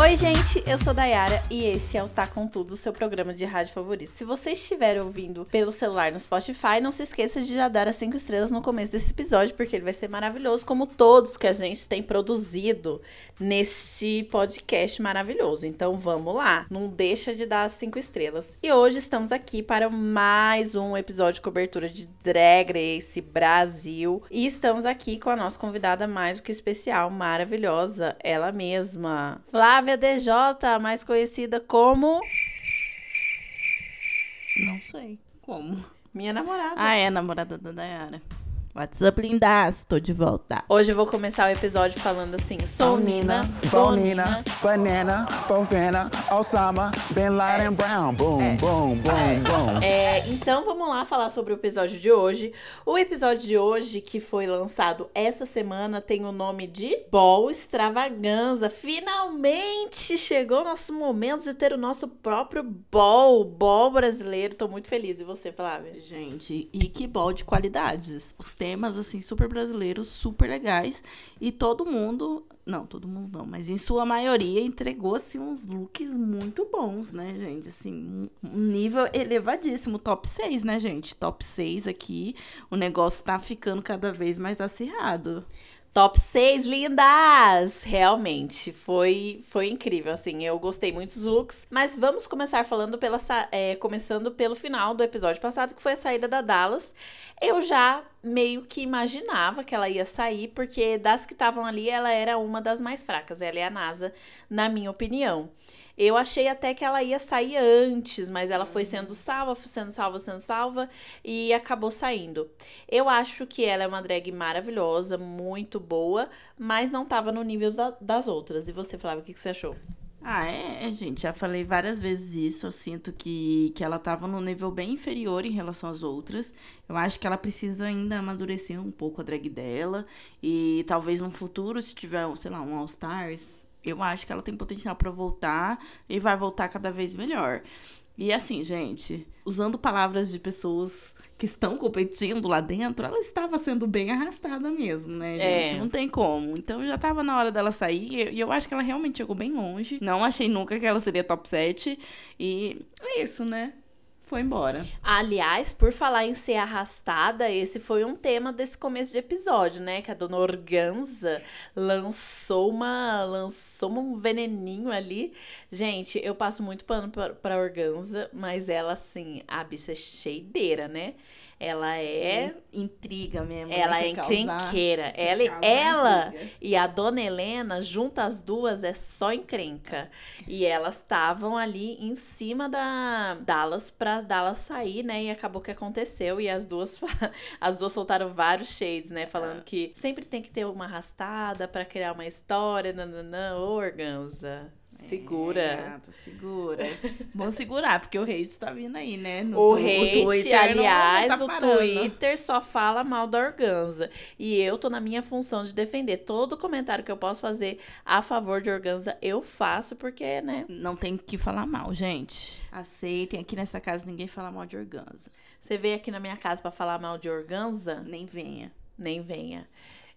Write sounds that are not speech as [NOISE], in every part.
Oi, gente, eu sou Dayara e esse é o Tá Com Tudo, seu programa de rádio favorito. Se você estiver ouvindo pelo celular no Spotify, não se esqueça de já dar as 5 estrelas no começo desse episódio, porque ele vai ser maravilhoso, como todos que a gente tem produzido neste podcast maravilhoso. Então vamos lá, não deixa de dar as 5 estrelas. E hoje estamos aqui para mais um episódio de cobertura de Drag Race Brasil. E estamos aqui com a nossa convidada mais do que especial, maravilhosa, ela mesma, Flávia DJ, mais conhecida como. Não sei como. Minha namorada. Ah, é, namorada da Dayara. What's up, lindas? Tô de volta. Hoje eu vou começar o episódio falando assim: sou Nina, Bonina, Banana, Fofana, Osama, Bin Laden, Brown. Boom, boom, boom, boom. É, então vamos lá falar sobre o episódio de hoje. O episódio de hoje, que foi lançado essa semana, tem o nome de Ball Extravaganza. Finalmente chegou o nosso momento de ter o nosso próprio Ball, Ball brasileiro. Tô muito feliz. E você, Flávia? Gente, e que bol de qualidades. Os temas, assim, super brasileiros, super legais. E todo mundo. Não, todo mundo não, mas em sua maioria entregou, assim, uns looks muito bons, né, gente? Assim, um nível elevadíssimo. Top 6, né, gente? Top 6 aqui. O negócio tá ficando cada vez mais acirrado. Top 6 lindas! Realmente, foi, foi incrível, assim, eu gostei muito dos looks. Mas vamos começar falando pela, é, começando pelo final do episódio passado, que foi a saída da Dallas. Eu já meio que imaginava que ela ia sair, porque das que estavam ali, ela era uma das mais fracas, ela é a NASA, na minha opinião. Eu achei até que ela ia sair antes, mas ela foi sendo salva, foi sendo salva, sendo salva e acabou saindo. Eu acho que ela é uma drag maravilhosa, muito boa, mas não tava no nível da- das outras. E você, Flávia, o que, que você achou? Ah, é, é, gente, já falei várias vezes isso. Eu sinto que, que ela tava num nível bem inferior em relação às outras. Eu acho que ela precisa ainda amadurecer um pouco a drag dela. E talvez no futuro, se tiver, sei lá, um All Stars, eu acho que ela tem potencial pra voltar e vai voltar cada vez melhor. E assim, gente, usando palavras de pessoas que estão competindo lá dentro, ela estava sendo bem arrastada mesmo, né, gente? É. Não tem como. Então já tava na hora dela sair e eu acho que ela realmente chegou bem longe. Não achei nunca que ela seria top 7. E é isso, né? Foi embora. Aliás, por falar em ser arrastada, esse foi um tema desse começo de episódio, né? Que a dona Organza lançou uma lançou um veneninho ali. Gente, eu passo muito pano pra, pra Organza, mas ela, assim, a bicha é cheideira, né? Ela é. intriga mesmo. Ela né? é encrenqueira. Ela, ela intriga. e a dona Helena, juntas as duas, é só encrenca. E elas estavam ali em cima da Dallas pra Dallas sair, né? E acabou que aconteceu. E as duas, [LAUGHS] as duas soltaram vários shades, né? É. Falando que sempre tem que ter uma arrastada pra criar uma história. Nananã. Ô, Organza. Segura. É, segura. Vamos segurar, porque o hate tá vindo aí, né? No O tu- hate, Twitter não- aliás, não tá o. Twitter só fala mal da Organza. E eu tô na minha função de defender. Todo comentário que eu posso fazer a favor de Organza, eu faço, porque, né? Não tem que falar mal, gente. Aceitem. Aqui nessa casa ninguém fala mal de organza. Você veio aqui na minha casa pra falar mal de Organza? Nem venha. Nem venha.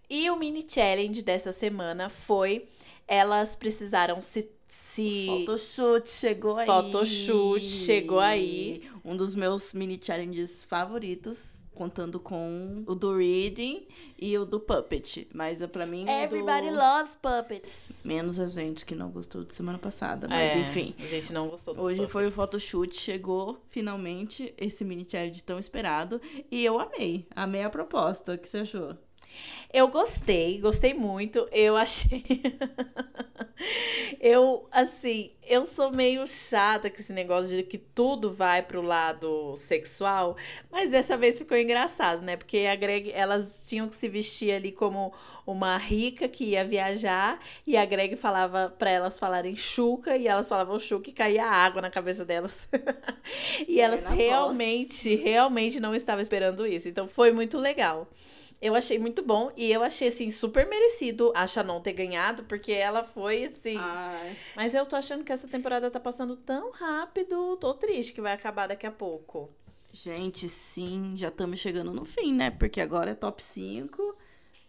E o mini challenge dessa semana foi elas precisaram se se Photoshoot chegou aí. Photoshoot chegou aí. Um dos meus mini challenges favoritos, contando com o do reading e o do puppet. Mas é pra mim o Everybody do... loves puppets. menos a gente que não gostou de semana passada, mas É, enfim. A gente não gostou dos Hoje foi o puppets. photoshoot, chegou finalmente esse mini challenge tão esperado e eu amei. Amei a proposta. O que você achou? Eu gostei, gostei muito. Eu achei. [LAUGHS] eu, assim, eu sou meio chata com esse negócio de que tudo vai pro lado sexual, mas dessa vez ficou engraçado, né? Porque a Greg, elas tinham que se vestir ali como uma rica que ia viajar, e a Greg falava pra elas falarem chuca, e elas falavam chuca e caía água na cabeça delas. [LAUGHS] e elas na voz. realmente, realmente não estavam esperando isso. Então foi muito legal. Eu achei muito bom e eu achei, assim, super merecido a Shannon ter ganhado, porque ela foi, assim. Ai. Mas eu tô achando que essa temporada tá passando tão rápido. Tô triste que vai acabar daqui a pouco. Gente, sim, já estamos chegando no fim, né? Porque agora é top 5,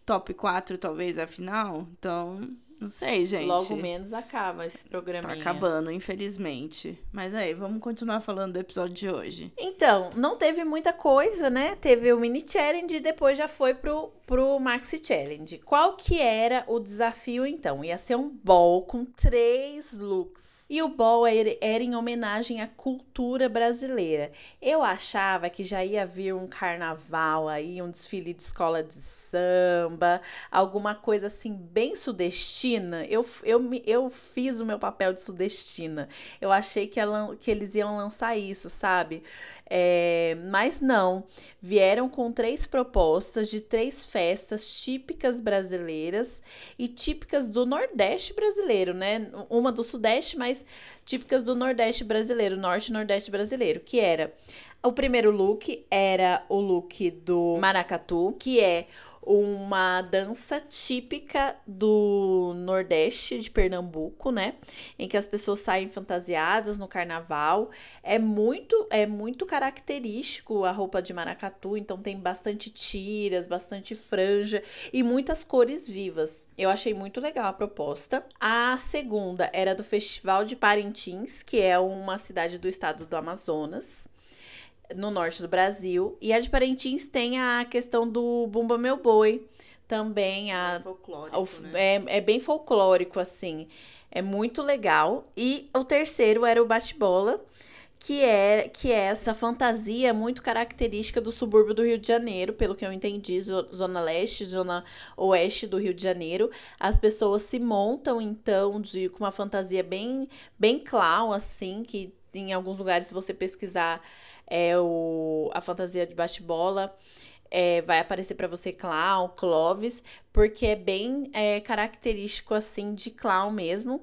top 4 talvez é a final. Então, Não sei, gente. Logo menos acaba esse Tá programinha. acabando, infelizmente. Mas aí, vamos continuar falando do episódio de hoje. Então, não teve muita coisa, né? Teve o mini challenge e depois já foi pro, pro maxi challenge. Qual que era o desafio então? Ia ser um ball com três looks. E o ball era, em homenagem à cultura brasileira. Eu achava que já ia vir um carnaval aí, um desfile de escola de samba, alguma coisa assim bem sudestina. Eu, eu, eu fiz o meu papel de sudestina. Eu achei que, ela- que eles iam lançar isso, sabe? É, mas não. Vieram com três propostas de três festas típicas brasileiras e típicas do Nordeste brasileiro, né? Uma do Sudeste, mas típicas do Nordeste brasileiro, Norte e Nordeste brasileiro, que era o primeiro look era o look do maracatu, que é uma dança típica do Nordeste de Pernambuco, né? Em que as pessoas saem fantasiadas no carnaval. É muito é muito característico a roupa de maracatu, então tem bastante tiras, bastante franja e muitas cores vivas. Eu achei muito legal a proposta. A segunda era do Festival de Parintins, que é uma cidade do estado do Amazonas no norte do Brasil. E a de Parintins tem a questão do Bumba Meu Boi, também a, folclórico, o- é, é bem folclórico, assim. É muito legal. E o terceiro era o bate-bola, que é, que é essa fantasia muito característica do subúrbio do Rio de Janeiro, pelo que eu entendi, zo- zona leste, zona oeste do Rio de Janeiro. As pessoas se montam, então, de, com uma fantasia bem, bem clown, assim, que em alguns lugares, se você pesquisar é, o, a fantasia de bate-bola, é, vai aparecer pra você clown, Clovis, porque é bem é, característico assim de clown mesmo.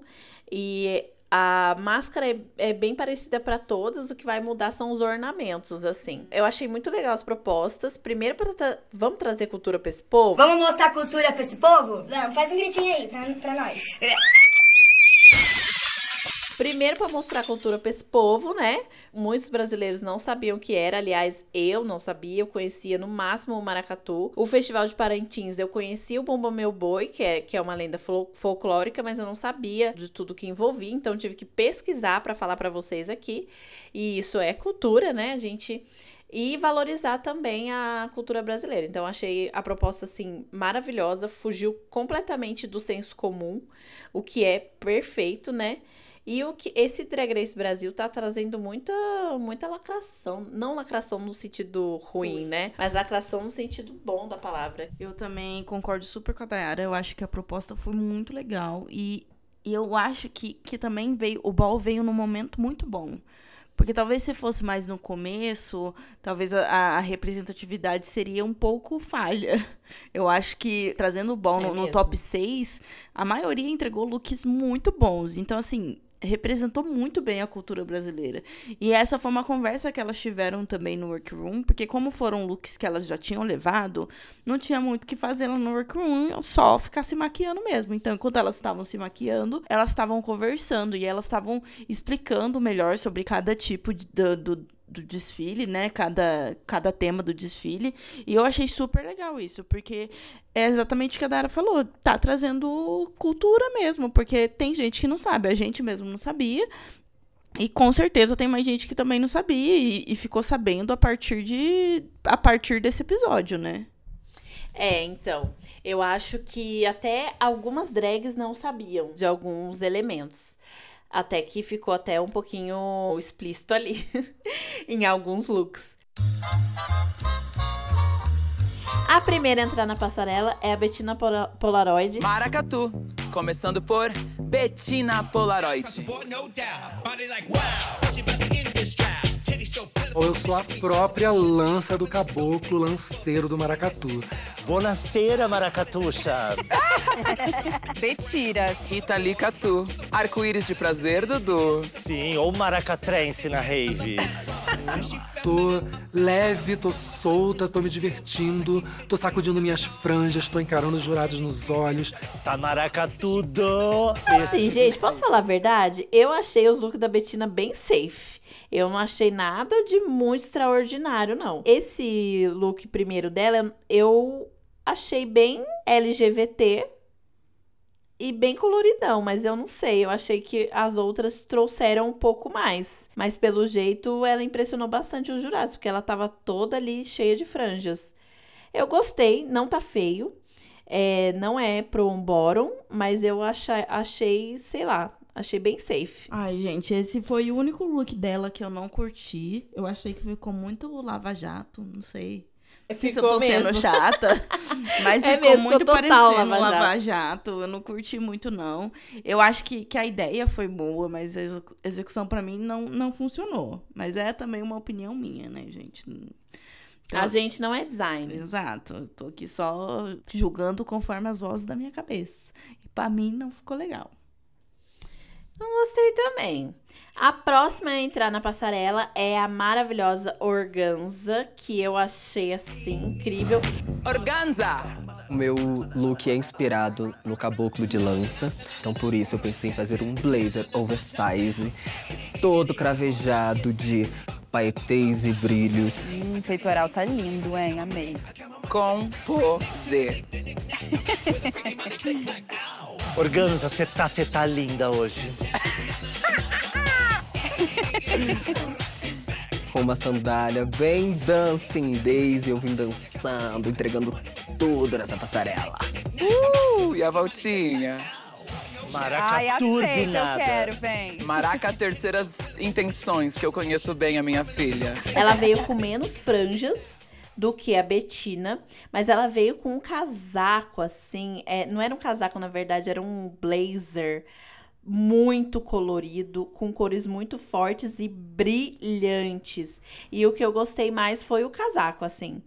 E a máscara é, é bem parecida pra todas, o que vai mudar são os ornamentos, assim. Eu achei muito legal as propostas. Primeiro, pra tra- vamos trazer cultura pra esse povo? Vamos mostrar cultura pra esse povo? Vamos, faz um gritinho aí pra, pra nós. [LAUGHS] Primeiro, para mostrar a cultura para esse povo, né? Muitos brasileiros não sabiam o que era. Aliás, eu não sabia. Eu conhecia no máximo o maracatu. O Festival de Parintins, eu conhecia o Bomba Meu Boi, que é, que é uma lenda fol- folclórica, mas eu não sabia de tudo que envolvia. Então, tive que pesquisar para falar para vocês aqui. E isso é cultura, né? A gente e valorizar também a cultura brasileira. Então achei a proposta assim maravilhosa, fugiu completamente do senso comum, o que é perfeito, né? E o que esse Drag Race Brasil tá trazendo muita muita lacração, não lacração no sentido ruim, né? Mas lacração no sentido bom da palavra. Eu também concordo super com a Dayara. Eu acho que a proposta foi muito legal. E, e eu acho que, que também veio. O ball veio num momento muito bom. Porque talvez se fosse mais no começo, talvez a, a representatividade seria um pouco falha. [LAUGHS] Eu acho que trazendo o ball É no, no top 6, a maioria entregou looks muito bons. Então, assim, representou muito bem a cultura brasileira. E essa foi uma conversa que elas tiveram também no workroom, porque como foram looks que elas já tinham levado, não tinha muito o que fazer lá no workroom, só ficar se maquiando mesmo. Então, enquanto elas estavam se maquiando, elas estavam conversando e elas estavam explicando melhor sobre cada tipo de, do, do, do desfile, né? Cada, cada tema do desfile. E eu achei super legal isso, porque é exatamente o que a Dara falou. Tá trazendo cultura mesmo, porque tem gente que não sabe, a gente mesmo não sabia. E com certeza tem mais gente que também não sabia e, e ficou sabendo a partir de a partir desse episódio, né? É, então, eu acho que até algumas drags não sabiam de alguns elementos. Até que ficou até um pouquinho explícito ali [LAUGHS] em alguns looks. A primeira a entrar na passarela é a Bettina Pola- Polaroid. Maracatu, começando por Bettina Polaroid. Ou eu sou a própria lança do caboclo lanceiro do maracatu. Buonasera, Maracatuxa. [LAUGHS] Betiras. Rita Lee Catu, arco-íris de prazer, Dudu. Sim, ou maracatrense na rave. [LAUGHS] Tô leve, tô solta, tô me divertindo, tô sacudindo minhas franjas, tô encarando os jurados nos olhos. Tá maracatudo. Assim, gente, posso falar a verdade? Eu achei os looks da Bettina bem safe. Eu não achei nada de muito extraordinário, não. Esse look primeiro dela, eu achei bem LGBT. E bem coloridão, mas eu não sei. Eu achei que as outras trouxeram um pouco mais. Mas pelo jeito ela impressionou bastante os jurados, porque ela tava toda ali cheia de franjas. Eu gostei, não tá feio. É, não é pro um bottom, mas eu achei, achei, sei lá, achei bem safe. Ai, gente, esse foi o único look dela que eu não curti. Eu achei que ficou muito lava-jato, não sei. Eu Ficou tô sendo mesmo. chata, [LAUGHS] mas É ficou mesmo, muito parecendo um lava-jato. lava-jato. Eu não curti muito, não. Eu acho que, que a ideia foi boa, mas a execu- execução pra mim não, não funcionou. Mas é também uma opinião minha, né, gente? A gente não é designer. Exato. Eu tô aqui só julgando conforme as vozes da minha cabeça. E pra mim não ficou legal. Não gostei também. A próxima a entrar na passarela é a maravilhosa Organza, que eu achei assim incrível. Organza! O meu look é inspirado no caboclo de lança, então por isso eu pensei em fazer um blazer oversize, todo cravejado de paetês e brilhos. Hum, o peitoral tá lindo, hein? Amei. Composer. Organza, você tá, cê tá linda hoje. [LAUGHS] Com uma sandália bem dancing daisy, eu vim dançando, entregando tudo nessa passarela. Uh, e a voltinha? Maraca Ai, aceita, eu quero, vem. Maraca terceiras intenções, que eu conheço bem a minha filha. Ela veio com menos franjas do que a Betina, mas ela veio com um casaco assim, é, não era um casaco na verdade, era um blazer muito colorido, com cores muito fortes e brilhantes. E o que eu gostei mais foi o casaco, assim.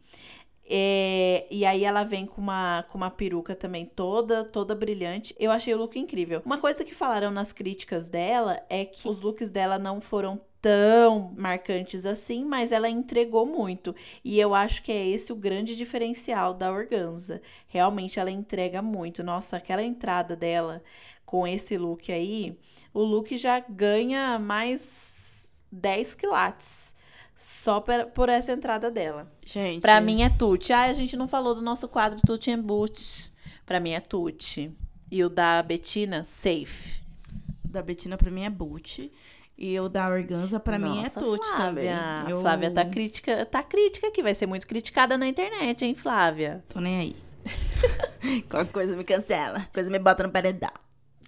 É, e aí ela vem com uma, com uma peruca também toda, toda brilhante. Eu achei o look incrível. Uma coisa que falaram nas críticas dela é que os looks dela não foram tão marcantes assim, mas ela entregou muito. E eu acho que é esse o grande diferencial da Organza. Realmente ela entrega muito. Nossa, aquela entrada dela com esse look aí, o look já ganha mais 10 quilates. Só por essa entrada dela. Gente. Pra mim é Tuti. Ah, a gente não falou do nosso quadro Tuti and Boot. Pra mim é Tuti. E o da Betina, safe. Da Betina pra mim é boot. E o da Organza pra mim é Nossa, tute também. Eu Flávia tá crítica, tá crítica aqui, vai ser muito criticada na internet, hein, Flávia? Tô nem aí. [LAUGHS] Qualquer coisa me cancela. Coisa me bota no paredão.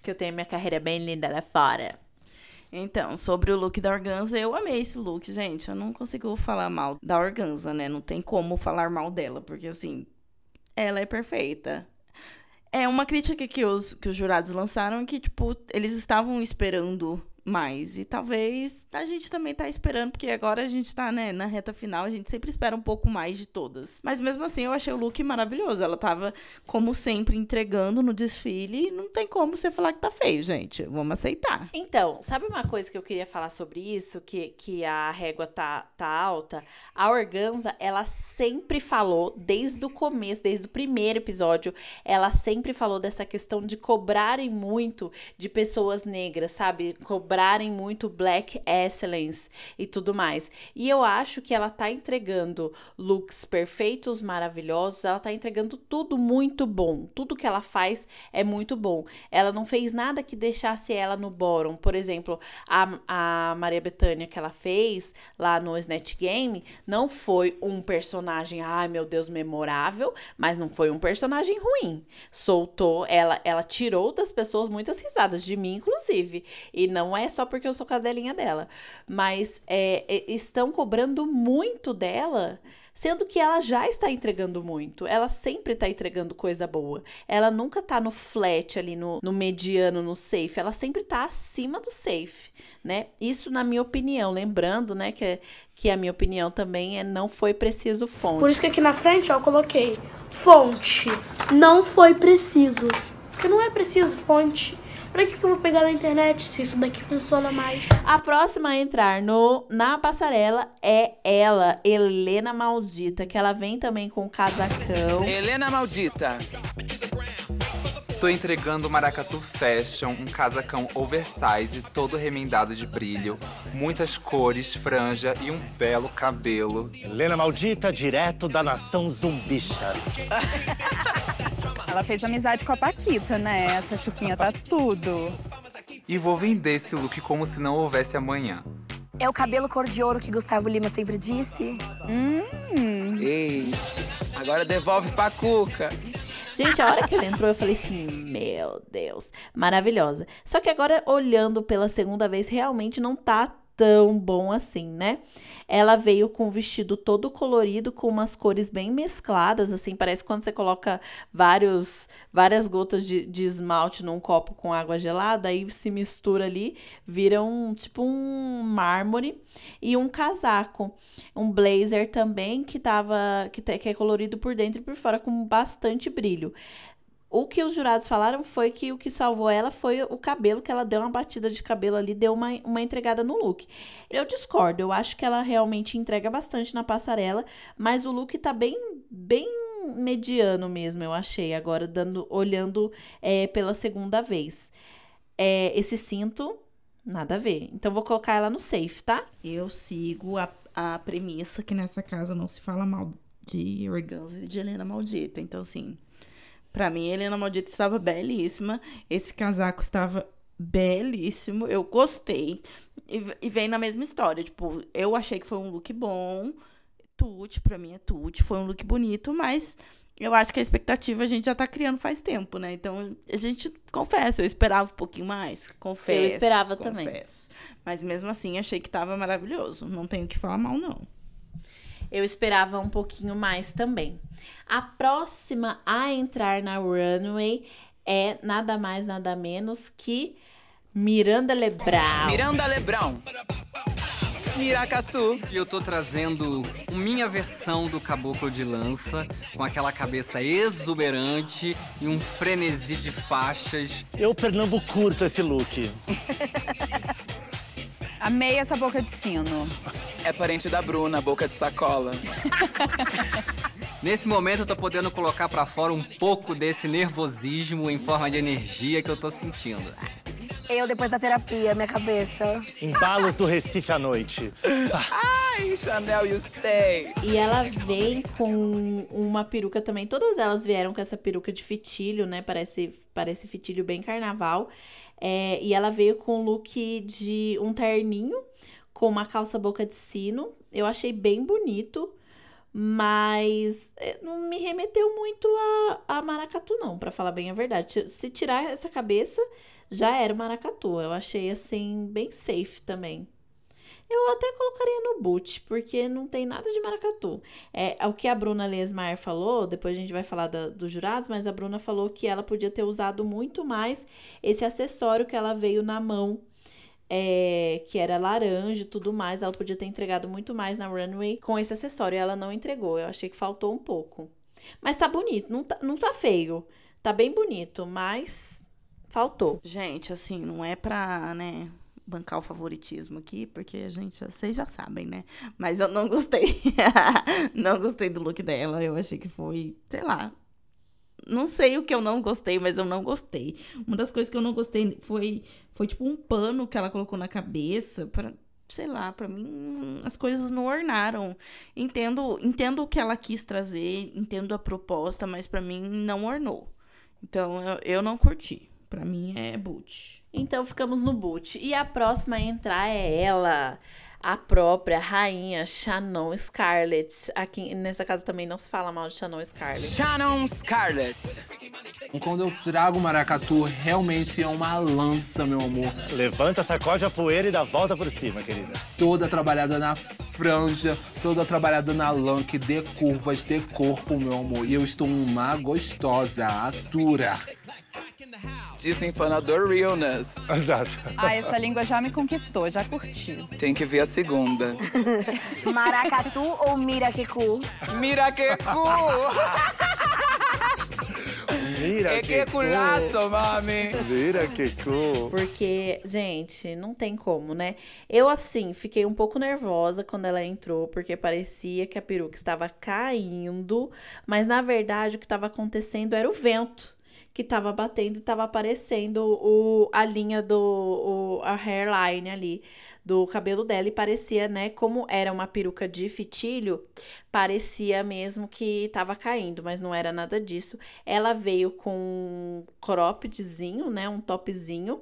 Que eu tenho minha carreira bem linda lá fora. Então, sobre o look da Organza, eu amei esse look, gente. Eu não consigo falar mal da Organza, né? Não tem como falar mal dela, porque assim, ela é perfeita. É uma crítica que os, que os jurados lançaram que, tipo, eles estavam esperando mais. E talvez a gente também tá esperando, porque agora a gente tá, né, na reta final, a gente sempre espera um pouco mais de todas. Mas mesmo assim, eu achei o look maravilhoso. Ela tava, como sempre, entregando no desfile. Não tem como você falar que tá feio, gente. Vamos aceitar. Então, sabe uma coisa que eu queria falar sobre isso, que, que a régua tá, tá alta? A Organza, ela sempre falou, desde o começo, desde o primeiro episódio, ela sempre falou dessa questão de cobrarem muito de pessoas negras, sabe? Cobrarem muito black excellence e tudo mais. E eu acho que ela tá entregando looks perfeitos, maravilhosos, ela tá entregando tudo muito bom. Tudo que ela faz é muito bom. Ela não fez nada que deixasse ela no bottom. Por exemplo, a, a Maria Bethânia que ela fez lá no Snatch Game não foi um personagem, ai meu Deus, memorável, mas não foi um personagem ruim. Soltou, ela, ela tirou das pessoas muitas risadas, de mim inclusive. E não é só porque eu sou cadelinha dela. Mas é, é, estão cobrando muito dela. Sendo que ela já está entregando muito. Ela sempre está entregando coisa boa. Ela nunca tá no flat ali, no, no mediano, no safe. Ela sempre tá acima do safe, né? Isso na minha opinião. Lembrando, né, que, que a minha opinião também é não foi preciso fonte. Por isso que aqui na frente, ó, eu coloquei fonte. Não foi preciso. Porque não é preciso fonte. Pra que, que eu vou pegar na internet se isso daqui funciona mais? A próxima a entrar no, na passarela é ela, Helena Maldita, que ela vem também com casacão. Helena Maldita. Tô entregando o Maracatu Fashion, um casacão oversize, todo remendado de brilho, muitas cores, franja e um belo cabelo. Helena Maldita, direto da nação zumbicha. [LAUGHS] Ela fez amizade com a Paquita, né? Essa Chuquinha tá tudo. E vou vender esse look como se não houvesse amanhã. É o cabelo cor de ouro que Gustavo Lima sempre disse? Hum. Ei, agora devolve pra Cuca. Gente, a hora que ela entrou, eu falei assim: Meu Deus, maravilhosa. Só que agora, olhando pela segunda vez, realmente não tá tão bom assim, né? Ela veio com um vestido todo colorido, com umas cores bem mescladas, assim, parece quando você coloca vários, várias gotas de, de esmalte num copo com água gelada, aí se mistura ali, vira um tipo um mármore e um casaco, um blazer também que tava que, que é colorido por dentro e por fora com bastante brilho. O que os jurados falaram foi que o que salvou ela foi o cabelo, que ela deu uma batida de cabelo ali, deu uma, uma entregada no look. Eu discordo, eu acho que ela realmente entrega bastante na passarela, mas o look tá bem, bem mediano mesmo, eu achei, agora dando, olhando é, pela segunda vez. É, esse cinto, nada a ver. Então vou colocar ela no safe, tá? Eu sigo a, a premissa que nessa casa não se fala mal de Organza e de Helena Maldita. Então, assim, Pra mim, Helena Maldita estava belíssima. Esse casaco estava belíssimo. Eu gostei. E, e vem na mesma história. Tipo, eu achei que foi um look bom. Tute, pra mim é tute. Foi um look bonito, mas eu acho que a expectativa a gente já tá criando faz tempo, né? Então, a gente, confessa, eu esperava um pouquinho mais. Confesso. Eu esperava confesso. também. Mas mesmo assim, achei que tava maravilhoso. Não tenho que falar mal, não. Eu esperava um pouquinho mais também. A próxima a entrar na runway é nada mais, nada menos que Miranda Lebrão. Miranda Lebrão. Miracatu. E eu tô trazendo minha versão do Caboclo de Lança, com aquela cabeça exuberante e um frenesi de faixas. Eu Pernambuco curto esse look. [LAUGHS] Amei essa boca de sino. É parente da Bruna, boca de sacola. [LAUGHS] Nesse momento eu tô podendo colocar pra fora um pouco desse nervosismo em forma de energia que eu tô sentindo. Eu depois da terapia, minha cabeça. Embalos do Recife à noite. Ai, Chanel, you stay. E ela vem com uma peruca também. Todas elas vieram com essa peruca de fitilho, né? Parece, parece fitilho bem carnaval. É, e ela veio com um look de um terninho com uma calça boca de sino. Eu achei bem bonito, mas é, não me remeteu muito a, a maracatu, não, para falar bem a verdade. Se tirar essa cabeça, já era maracatu. Eu achei assim, bem safe também. Eu até colocaria no boot, porque não tem nada de maracatu. É, o que a Bruna Lesmar falou, depois a gente vai falar da, dos jurados, mas a Bruna falou que ela podia ter usado muito mais esse acessório que ela veio na mão, é, que era laranja e tudo mais. Ela podia ter entregado muito mais na runway com esse acessório ela não entregou. Eu achei que faltou um pouco. Mas tá bonito, não tá, não tá feio. Tá bem bonito, mas faltou. Gente, assim, não é pra, né, bancar o favoritismo aqui, porque a gente, vocês já sabem, né? Mas eu não gostei. [LAUGHS] não gostei do look dela. Eu achei que foi, sei lá. Não sei o que eu não gostei, mas eu não gostei. Uma das coisas que eu não gostei foi, foi tipo um pano que ela colocou na cabeça para sei lá, para mim as coisas não ornaram. Entendo, entendo o que ela quis trazer, entendo a proposta, mas para mim não ornou. Então eu, eu não curti. Pra mim é boot. Então ficamos no boot. E a próxima a entrar é ela, a própria rainha Shannon Scarlett. Aqui nessa casa também não se fala mal de Shannon Scarlett. Shannon Scarlett. Quando eu trago maracatu, realmente é uma lança, meu amor. Levanta, sacode a poeira e dá volta por cima, querida. Toda trabalhada na franja, toda trabalhada na lã, que dê curvas, dê corpo, meu amor. E eu estou uma gostosa, atura. Desempanador Realness. [LAUGHS] Exato. Ah, essa língua já me conquistou, já curti. Tem que ver a segunda. [LAUGHS] Maracatu ou Miraquecu? Miraquecu! Mira É que culaço, mami. Mira que cu. Porque, gente, não tem como, né? Eu, assim, fiquei um pouco nervosa quando ela entrou, porque parecia que a peruca estava caindo, mas na verdade o que estava acontecendo era o vento que tava batendo e tava aparecendo o, a linha do o, a hairline ali do cabelo dela e parecia, né, como era uma peruca de fitilho, parecia mesmo que tava caindo, mas não era nada disso. Ela veio com um croppedzinho, né, um topzinho,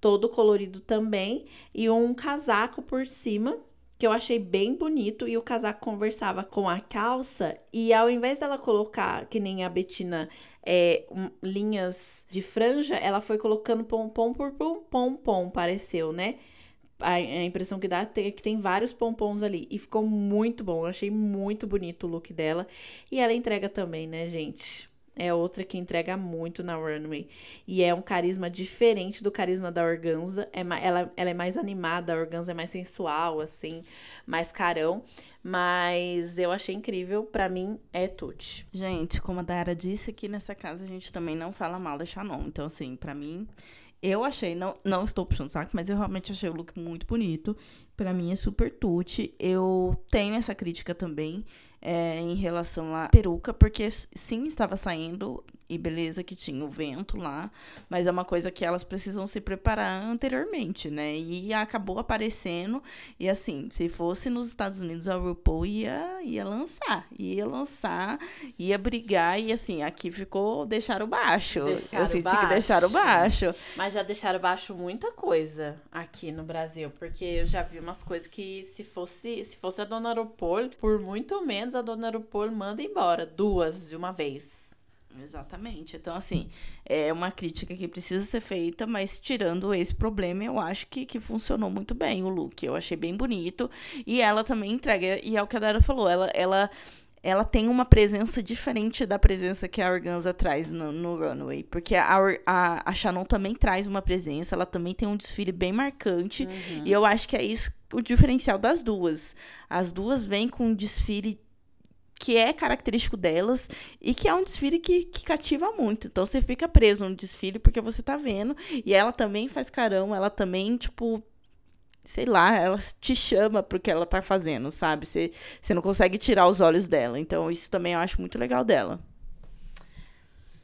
todo colorido também, e um casaco por cima, que eu achei bem bonito, e o casaco conversava com a calça, e ao invés dela colocar, que nem a Betina, é, um, linhas de franja, ela foi colocando pompom por pompom, pareceu, né? A, a impressão que dá é que tem vários pompons ali. E ficou muito bom. Eu achei muito bonito o look dela. E ela entrega também, né, gente? É outra que entrega muito na runway. E é um carisma diferente do carisma da Organza. É, ela, ela é mais animada, a Organza é mais sensual, assim, mais carão. Mas eu achei incrível. Pra mim, é Tuti. Gente, como a Dara disse, aqui nessa casa a gente também não fala mal da Shannon. Então, assim, pra mim, eu achei, não, não estou puxando saco, mas eu realmente achei o look muito bonito. Pra mim é super tutti. Eu tenho essa crítica também é, em relação à peruca, porque sim, estava saindo e beleza que tinha o vento lá, mas é uma coisa que elas precisam se preparar anteriormente, né? E acabou aparecendo, e assim, se fosse nos Estados Unidos, a RuPaul ia, ia lançar, ia lançar, ia brigar, e assim, aqui ficou, deixaram baixo. Deixaram Eu senti baixo. que deixaram baixo. Mas já deixaram baixo muita coisa aqui no Brasil, porque eu já vi umas coisas que se fosse, se fosse a Dona RuPaul, por muito menos a Dona RuPaul manda embora, duas de uma vez. Exatamente. Então, assim, é uma crítica que precisa ser feita, mas tirando esse problema, eu acho que, que funcionou muito bem o look. Eu achei bem bonito. E ela também entrega, e é o que a Dara falou, ela, ela, ela tem uma presença diferente da presença que a Organza traz no, no runway. Porque a, a, a Shannon também traz uma presença, ela também tem um desfile bem marcante. Uhum. E eu acho que é isso o diferencial das duas. As duas vêm com um desfile que é característico delas e que é um desfile que, que cativa muito. Então você fica preso no desfile porque você tá vendo. E ela também faz carão, ela também, tipo, sei lá, ela te chama pro que ela tá fazendo, sabe? Você, você não consegue tirar os olhos dela. Então isso também eu acho muito legal dela.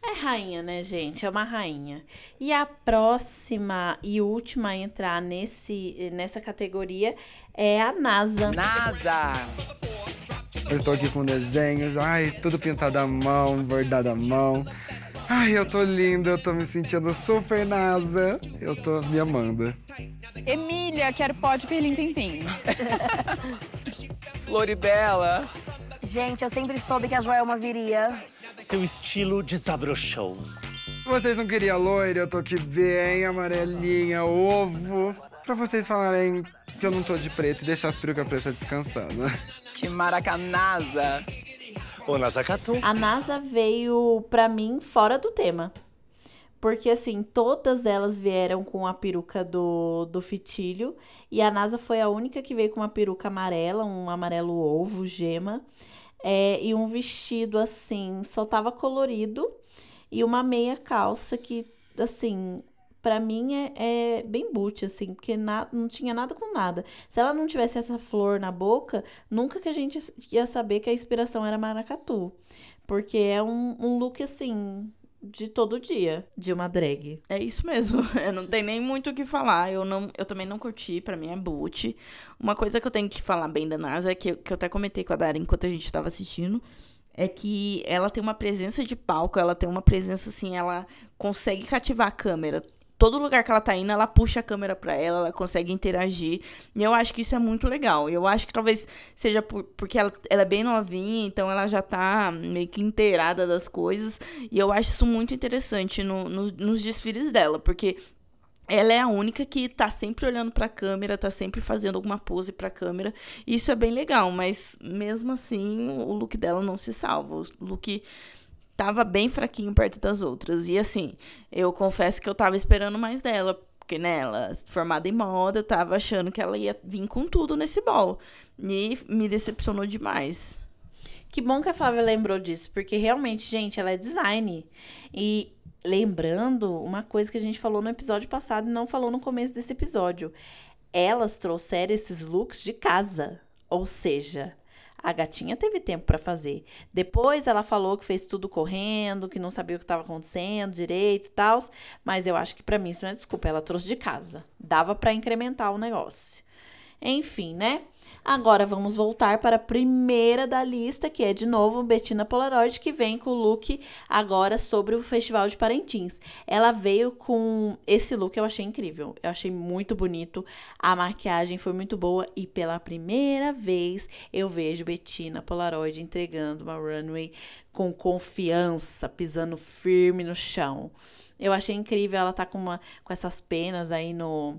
É rainha, né, gente? É uma rainha. E a próxima e última a entrar nesse, nessa categoria é a NASA. NASA! Eu estou aqui com desenhos, ai, tudo pintado à mão, bordado à mão. Ai, eu tô linda, eu tô me sentindo super NASA. Eu tô me amando. Emília, quero pó de perlim pimpim. [LAUGHS] Floribela. Gente, eu sempre soube que a Joelma viria. Seu estilo desabrochou. Vocês não queriam loira? Eu tô aqui bem amarelinha, ovo. Pra vocês falarem que eu não tô de preto e deixar as perucas pretas descansando. Que maracanasa. Ô, Nazakatu. A NASA veio, pra mim, fora do tema. Porque, assim, todas elas vieram com a peruca do, do fitilho. E a NASA foi a única que veio com uma peruca amarela, um amarelo ovo, gema. É, e um vestido, assim, só tava colorido. E uma meia calça que, assim, pra mim é, é bem boot, assim, porque na, não tinha nada com nada. Se ela não tivesse essa flor na boca, nunca que a gente ia saber que a inspiração era maracatu. Porque é um, um look, assim, de todo dia, de uma drag. É isso mesmo. Eu [LAUGHS] não tem nem muito o que falar. Eu, não, eu também não curti, pra mim é boot. Uma coisa que eu tenho que falar bem da NASA é que, que eu até comentei com a Dara enquanto a gente tava assistindo. É que ela tem uma presença de palco, ela tem uma presença assim, ela consegue cativar a câmera. Todo lugar que ela tá indo, ela puxa a câmera pra ela, ela consegue interagir. E eu acho que isso é muito legal. Eu acho que talvez seja por, porque ela, ela é bem novinha, então ela já tá meio que inteirada das coisas. E eu acho isso muito interessante no, no, nos desfiles dela, porque ela é a única que tá sempre olhando pra câmera, tá sempre fazendo alguma pose pra câmera. E isso é bem legal, mas mesmo assim, o look dela não se salva. O look tava bem fraquinho perto das outras. E assim, eu confesso que eu tava esperando mais dela. Porque, né, ela, formada em moda, eu tava achando que ela ia vir com tudo nesse ball. E me decepcionou demais. Que bom que a Flávia lembrou disso, porque realmente, gente, ela é design. E lembrando uma coisa que a gente falou no episódio passado e não falou no começo desse episódio. Elas trouxeram esses looks de casa. Ou seja, A gatinha teve tempo pra fazer. Depois ela falou que fez tudo correndo, que não sabia o que estava acontecendo direito e tal, mas eu acho que pra mim isso não é desculpa, ela trouxe de casa. Dava pra incrementar o negócio. Enfim, né? Agora vamos voltar para a primeira da lista, que é de novo Bettina Polaroid, que vem com o look agora sobre o Festival de Parintins. Ela veio com esse look, eu achei incrível. Eu achei muito bonito. A maquiagem foi muito boa e pela primeira vez eu vejo Bettina Polaroid entregando uma runway com confiança, pisando firme no chão. Eu achei incrível, ela tá com, uma, com essas penas aí no,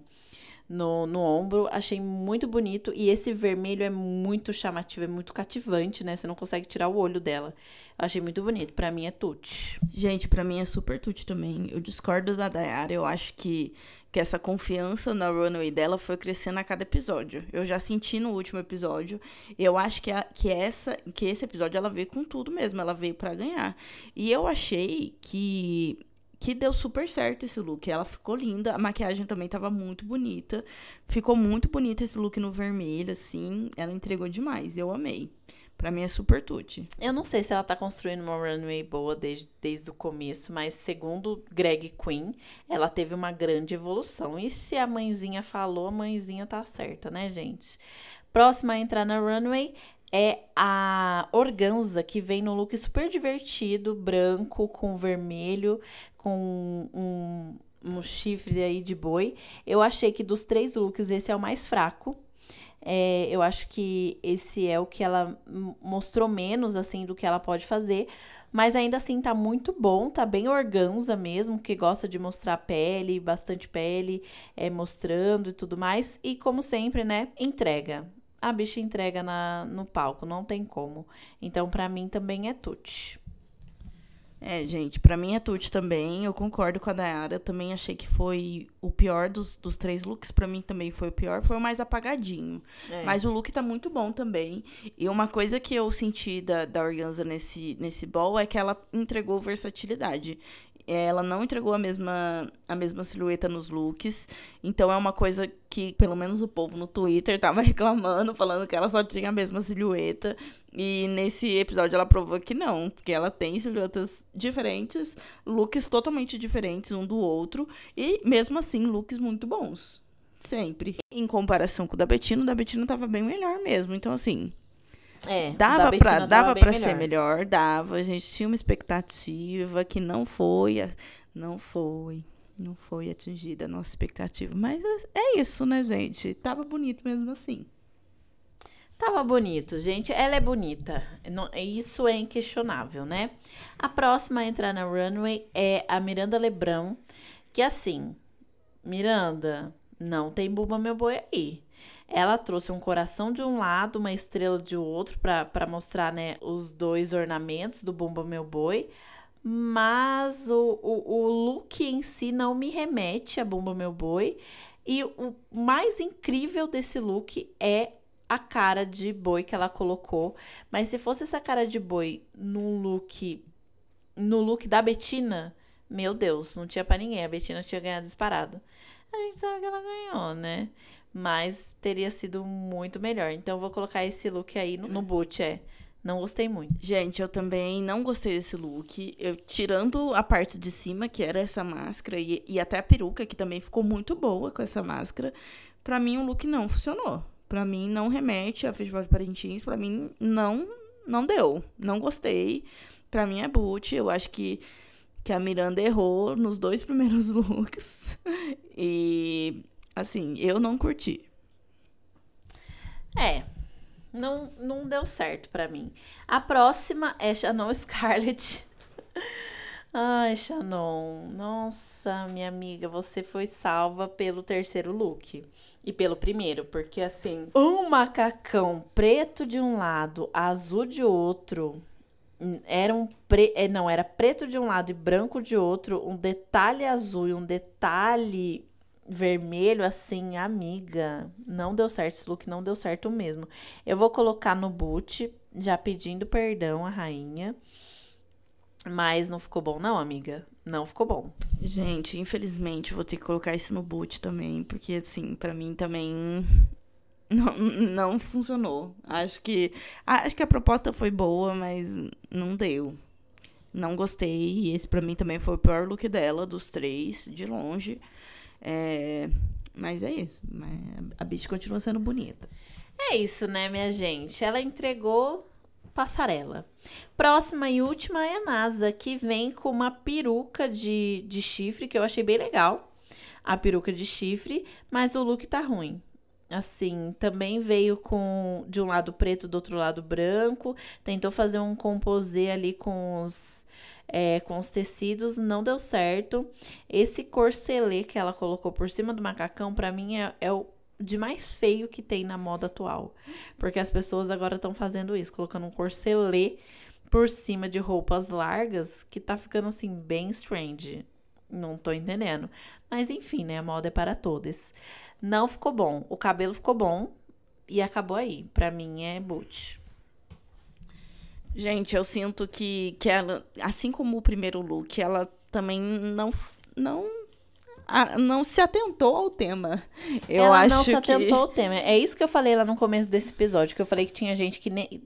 no, no ombro. Achei muito bonito. E esse vermelho é muito chamativo, é muito cativante, né? Você não consegue tirar o olho dela. Achei muito bonito. Pra mim é tute. Gente, pra mim é super tute também. Eu discordo da Dayara. Eu acho que, que essa confiança na runway dela foi crescendo a cada episódio. Eu já senti no último episódio. Eu acho que, a, que, essa, que esse episódio ela veio com tudo mesmo. Ela veio para ganhar. E eu achei que que deu super certo esse look. Ela ficou linda, a maquiagem também tava muito bonita. Ficou muito bonito esse look no vermelho, assim. Ela entregou demais, eu amei. Pra mim é super tutti. Eu não sei se ela tá construindo uma runway boa desde, desde o começo, mas segundo Greg Queen, ela teve uma grande evolução. E se a mãezinha falou, a mãezinha tá certa, né, gente? Próxima a entrar na runway é a organza que vem no look super divertido, branco com vermelho, com um, um chifre aí de boi. Eu achei que dos três looks esse é o mais fraco. É, eu acho que esse é o que ela mostrou menos, assim, do que ela pode fazer. Mas ainda assim tá muito bom, tá bem organza mesmo, que gosta de mostrar pele, bastante pele, é, mostrando e tudo mais. E como sempre, né, entrega a bicha entrega na, no palco, não tem como. Então, para mim também é tute. É, gente, para mim é tute também. Eu concordo com a Dayara. Também achei que foi o pior dos, dos três looks. para mim também foi o pior. Foi o mais apagadinho. É. Mas o look tá muito bom também. E uma coisa que eu senti da, da Organza nesse, nesse ball é que ela entregou versatilidade. Ela não entregou a mesma, a mesma silhueta nos looks. Então é uma coisa que, pelo menos o povo no Twitter tava [LAUGHS] reclamando, falando que ela só tinha a mesma silhueta. E nesse episódio ela provou que não, porque ela tem silhuetas diferentes, looks totalmente diferentes um do outro. E mesmo assim, looks muito bons. Sempre. Em comparação com o da Betina, o da Betina tava bem melhor mesmo. Então, assim, é, dava pra, dava pra ser melhor, dava. A gente tinha uma expectativa que não foi, não foi, não foi atingida a nossa expectativa. Mas é isso, né, gente? Tava bonito mesmo assim. Tava bonito, gente. Ela é bonita. Isso é inquestionável, né? A próxima a entrar na runway é a Miranda Lebrão. Que assim, Miranda, não tem buba meu boi aí. Ela trouxe um coração de um lado, uma estrela de outro, para mostrar né, os dois ornamentos do Bumba Meu Boi. Mas o, o, o look em si não me remete a Bumba Meu Boi. E o mais incrível desse look é a cara de boi que ela colocou. Mas se fosse essa cara de boi no look no look da Betina, meu Deus, não tinha para ninguém. A Betina tinha ganhado disparado. A gente sabe que ela ganhou, né? Mas teria sido muito melhor. Então vou colocar esse look aí no, no boot, é. Não gostei muito. Gente, eu também não gostei desse look. Eu tirando a parte de cima, que era essa máscara, e, e até a peruca, que também ficou muito boa com essa máscara. Pra mim, o look não funcionou. Pra mim, não remete a Festival de Parintins. Pra mim, não, não deu. Não gostei. Pra mim, é boot. Eu acho que, que a Miranda errou nos dois primeiros [LAUGHS] looks. e Assim, eu não curti. É, não, não deu certo para mim. A próxima é Shannon Scarlett. [LAUGHS] Ai, Shannon, nossa, minha amiga, você foi salva pelo terceiro look. E pelo primeiro, porque assim, um macacão preto de um lado, azul de outro. Hum, era um pre... É, não, era preto de um lado e branco de outro, um detalhe azul e um detalhe vermelho assim, amiga, não deu certo esse look, não deu certo mesmo. Eu vou colocar no boot, já pedindo perdão à rainha. Mas não ficou bom não, amiga. Não ficou bom. Gente, infelizmente vou ter que colocar isso no boot também, porque assim, para mim também [LAUGHS] não, não funcionou. Acho que acho que a proposta foi boa, mas não deu. Não gostei. E esse pra mim também foi o pior look dela, dos três, de longe. É, mas é isso. A bicha continua sendo bonita. É isso, né, minha gente? Ela entregou passarela. Próxima e última é a NASA, que vem com uma peruca de, de chifre, que eu achei bem legal. A peruca de chifre, mas o look tá ruim. Assim, também veio com de um lado preto, do outro lado branco. Tentou fazer um composê ali com os, é, com os tecidos, não deu certo. Esse corcelê que ela colocou por cima do macacão, para mim, é, é o de mais feio que tem na moda atual. Porque as pessoas agora estão fazendo isso, colocando um corcelê por cima de roupas largas, que tá ficando assim bem strange. Não tô entendendo. Mas enfim, né? A moda é para todos. Não ficou bom. O cabelo ficou bom e acabou aí. Pra mim é boot. Gente, eu sinto que, que ela, assim como o primeiro look, ela também não, não não se atentou ao tema. Eu ela acho não se que... atentou ao tema. É isso que eu falei lá no começo desse episódio, que eu falei que tinha gente que nem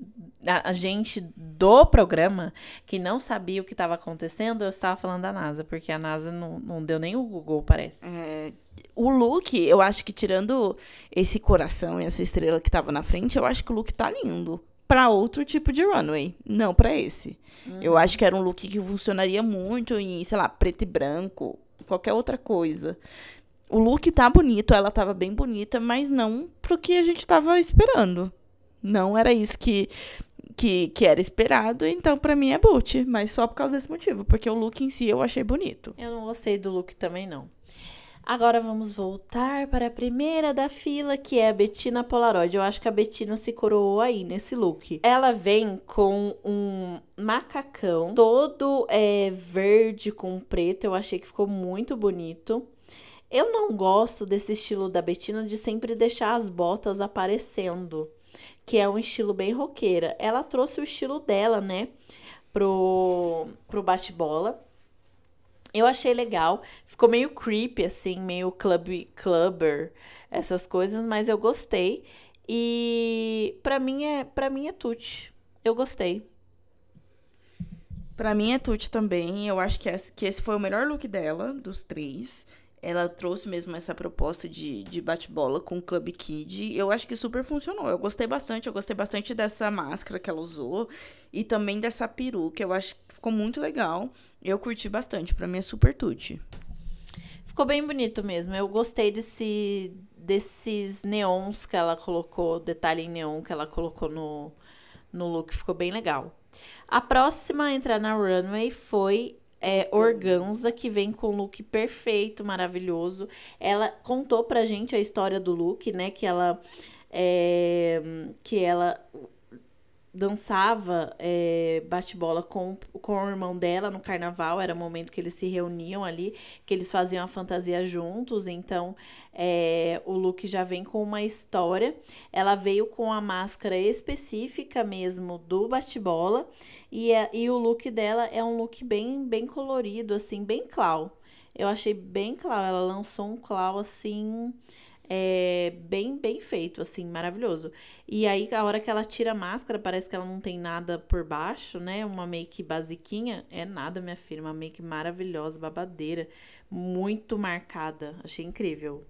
a, gente do programa que não sabia o que estava acontecendo, eu estava falando da NASA, porque a NASA não, não deu nem o Google, parece. É, o look, eu acho que tirando esse coração e essa estrela que tava na frente, eu acho que o look tá lindo. Pra outro tipo de runway, não para esse. Uhum. Eu acho que era um look que funcionaria muito em, sei lá, preto e branco, qualquer outra coisa. O look tá bonito, ela tava bem bonita, mas não pro que a gente tava esperando. Não era isso que que, que era esperado, então para mim é boot, mas só por causa desse motivo, porque o look em si eu achei bonito. Eu não gostei do look também não. Agora vamos voltar para a primeira da fila, que é a Bettina Polaroid. Eu acho que a Bettina se coroou aí nesse look. Ela vem com um macacão todo é, verde com preto. Eu achei que ficou muito bonito. Eu não gosto desse estilo da Bettina de sempre deixar as botas aparecendo que é um estilo bem roqueira. Ela trouxe o estilo dela, né, pro, pro bate-bola. Eu achei legal. Ficou meio creepy, assim, meio club, clubber, essas coisas, mas eu gostei. E pra mim é, pra mim é tute. Eu gostei. Pra mim é tute também. Eu acho que esse, que esse foi o melhor look dela, dos três ela trouxe mesmo essa proposta de, de bate-bola com o Club Kid. Eu acho que super funcionou. Eu gostei bastante. Eu gostei bastante dessa máscara que ela usou e também dessa peruca. Eu acho que ficou muito legal. Eu curti bastante. Pra mim é super tutti. Ficou bem bonito mesmo. Eu gostei desse, desses neons que ela colocou, detalhe em neon que ela colocou no, no look. Ficou bem legal. A próxima a entrar na runway foi é, Organza, que vem com look perfeito, maravilhoso. Ela contou pra gente a história do look, né? Que ela. É, que ela dançava é, bate-bola com, com o irmão dela no carnaval, era o momento que eles se reuniam ali, que eles faziam a fantasia juntos, então é, o look já vem com uma história. Ela veio com a máscara específica mesmo do bate-bola, e, é, e o look dela é um look bem, bem colorido, assim, bem clau. Eu achei bem clau, ela lançou um clau assim é bem, bem feito, assim, maravilhoso. E aí, a hora que ela tira a máscara, parece que ela não tem nada por baixo, né? Uma make basiquinha. É nada, minha filha. Uma make maravilhosa, babadeira. Muito marcada. Achei incrível.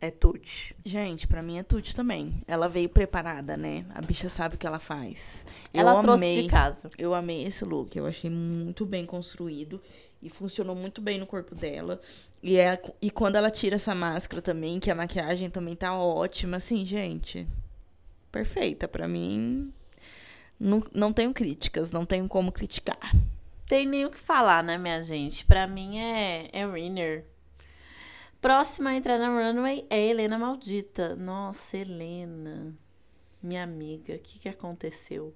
É Tuti. Gente, para mim é Tuti também. Ela veio preparada, né? A bicha sabe o que ela faz. Ela eu trouxe amei, de casa. Eu amei esse look. Eu achei muito bem construído e funcionou muito bem no corpo dela. E, é, e quando ela tira essa máscara também, que a maquiagem também tá ótima, assim, gente. Perfeita. para mim, não, não tenho críticas, não tenho como criticar. Tem nem o que falar, né, minha gente? Pra mim é, é winner. Próxima a entrar na runway é Helena Maldita. Nossa, Helena. Minha amiga, o que, que aconteceu?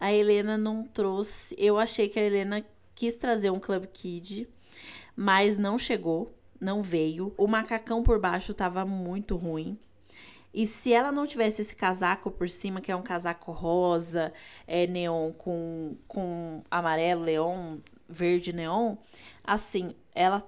A Helena não trouxe. Eu achei que a Helena quis trazer um Club Kid, mas não chegou, não veio. O macacão por baixo tava muito ruim. E se ela não tivesse esse casaco por cima, que é um casaco rosa, é neon com, com amarelo, leão, verde neon, assim, ela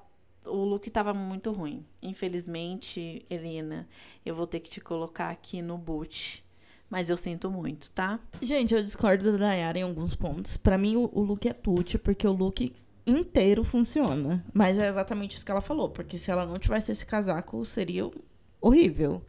o look tava muito ruim. Infelizmente, Helena, eu vou ter que te colocar aqui no boot. Mas eu sinto muito, tá? Gente, eu discordo da Dayara em alguns pontos. Pra mim, o, o look é tute, porque o look inteiro funciona. Mas é exatamente isso que ela falou, porque se ela não tivesse esse casaco, seria horrível.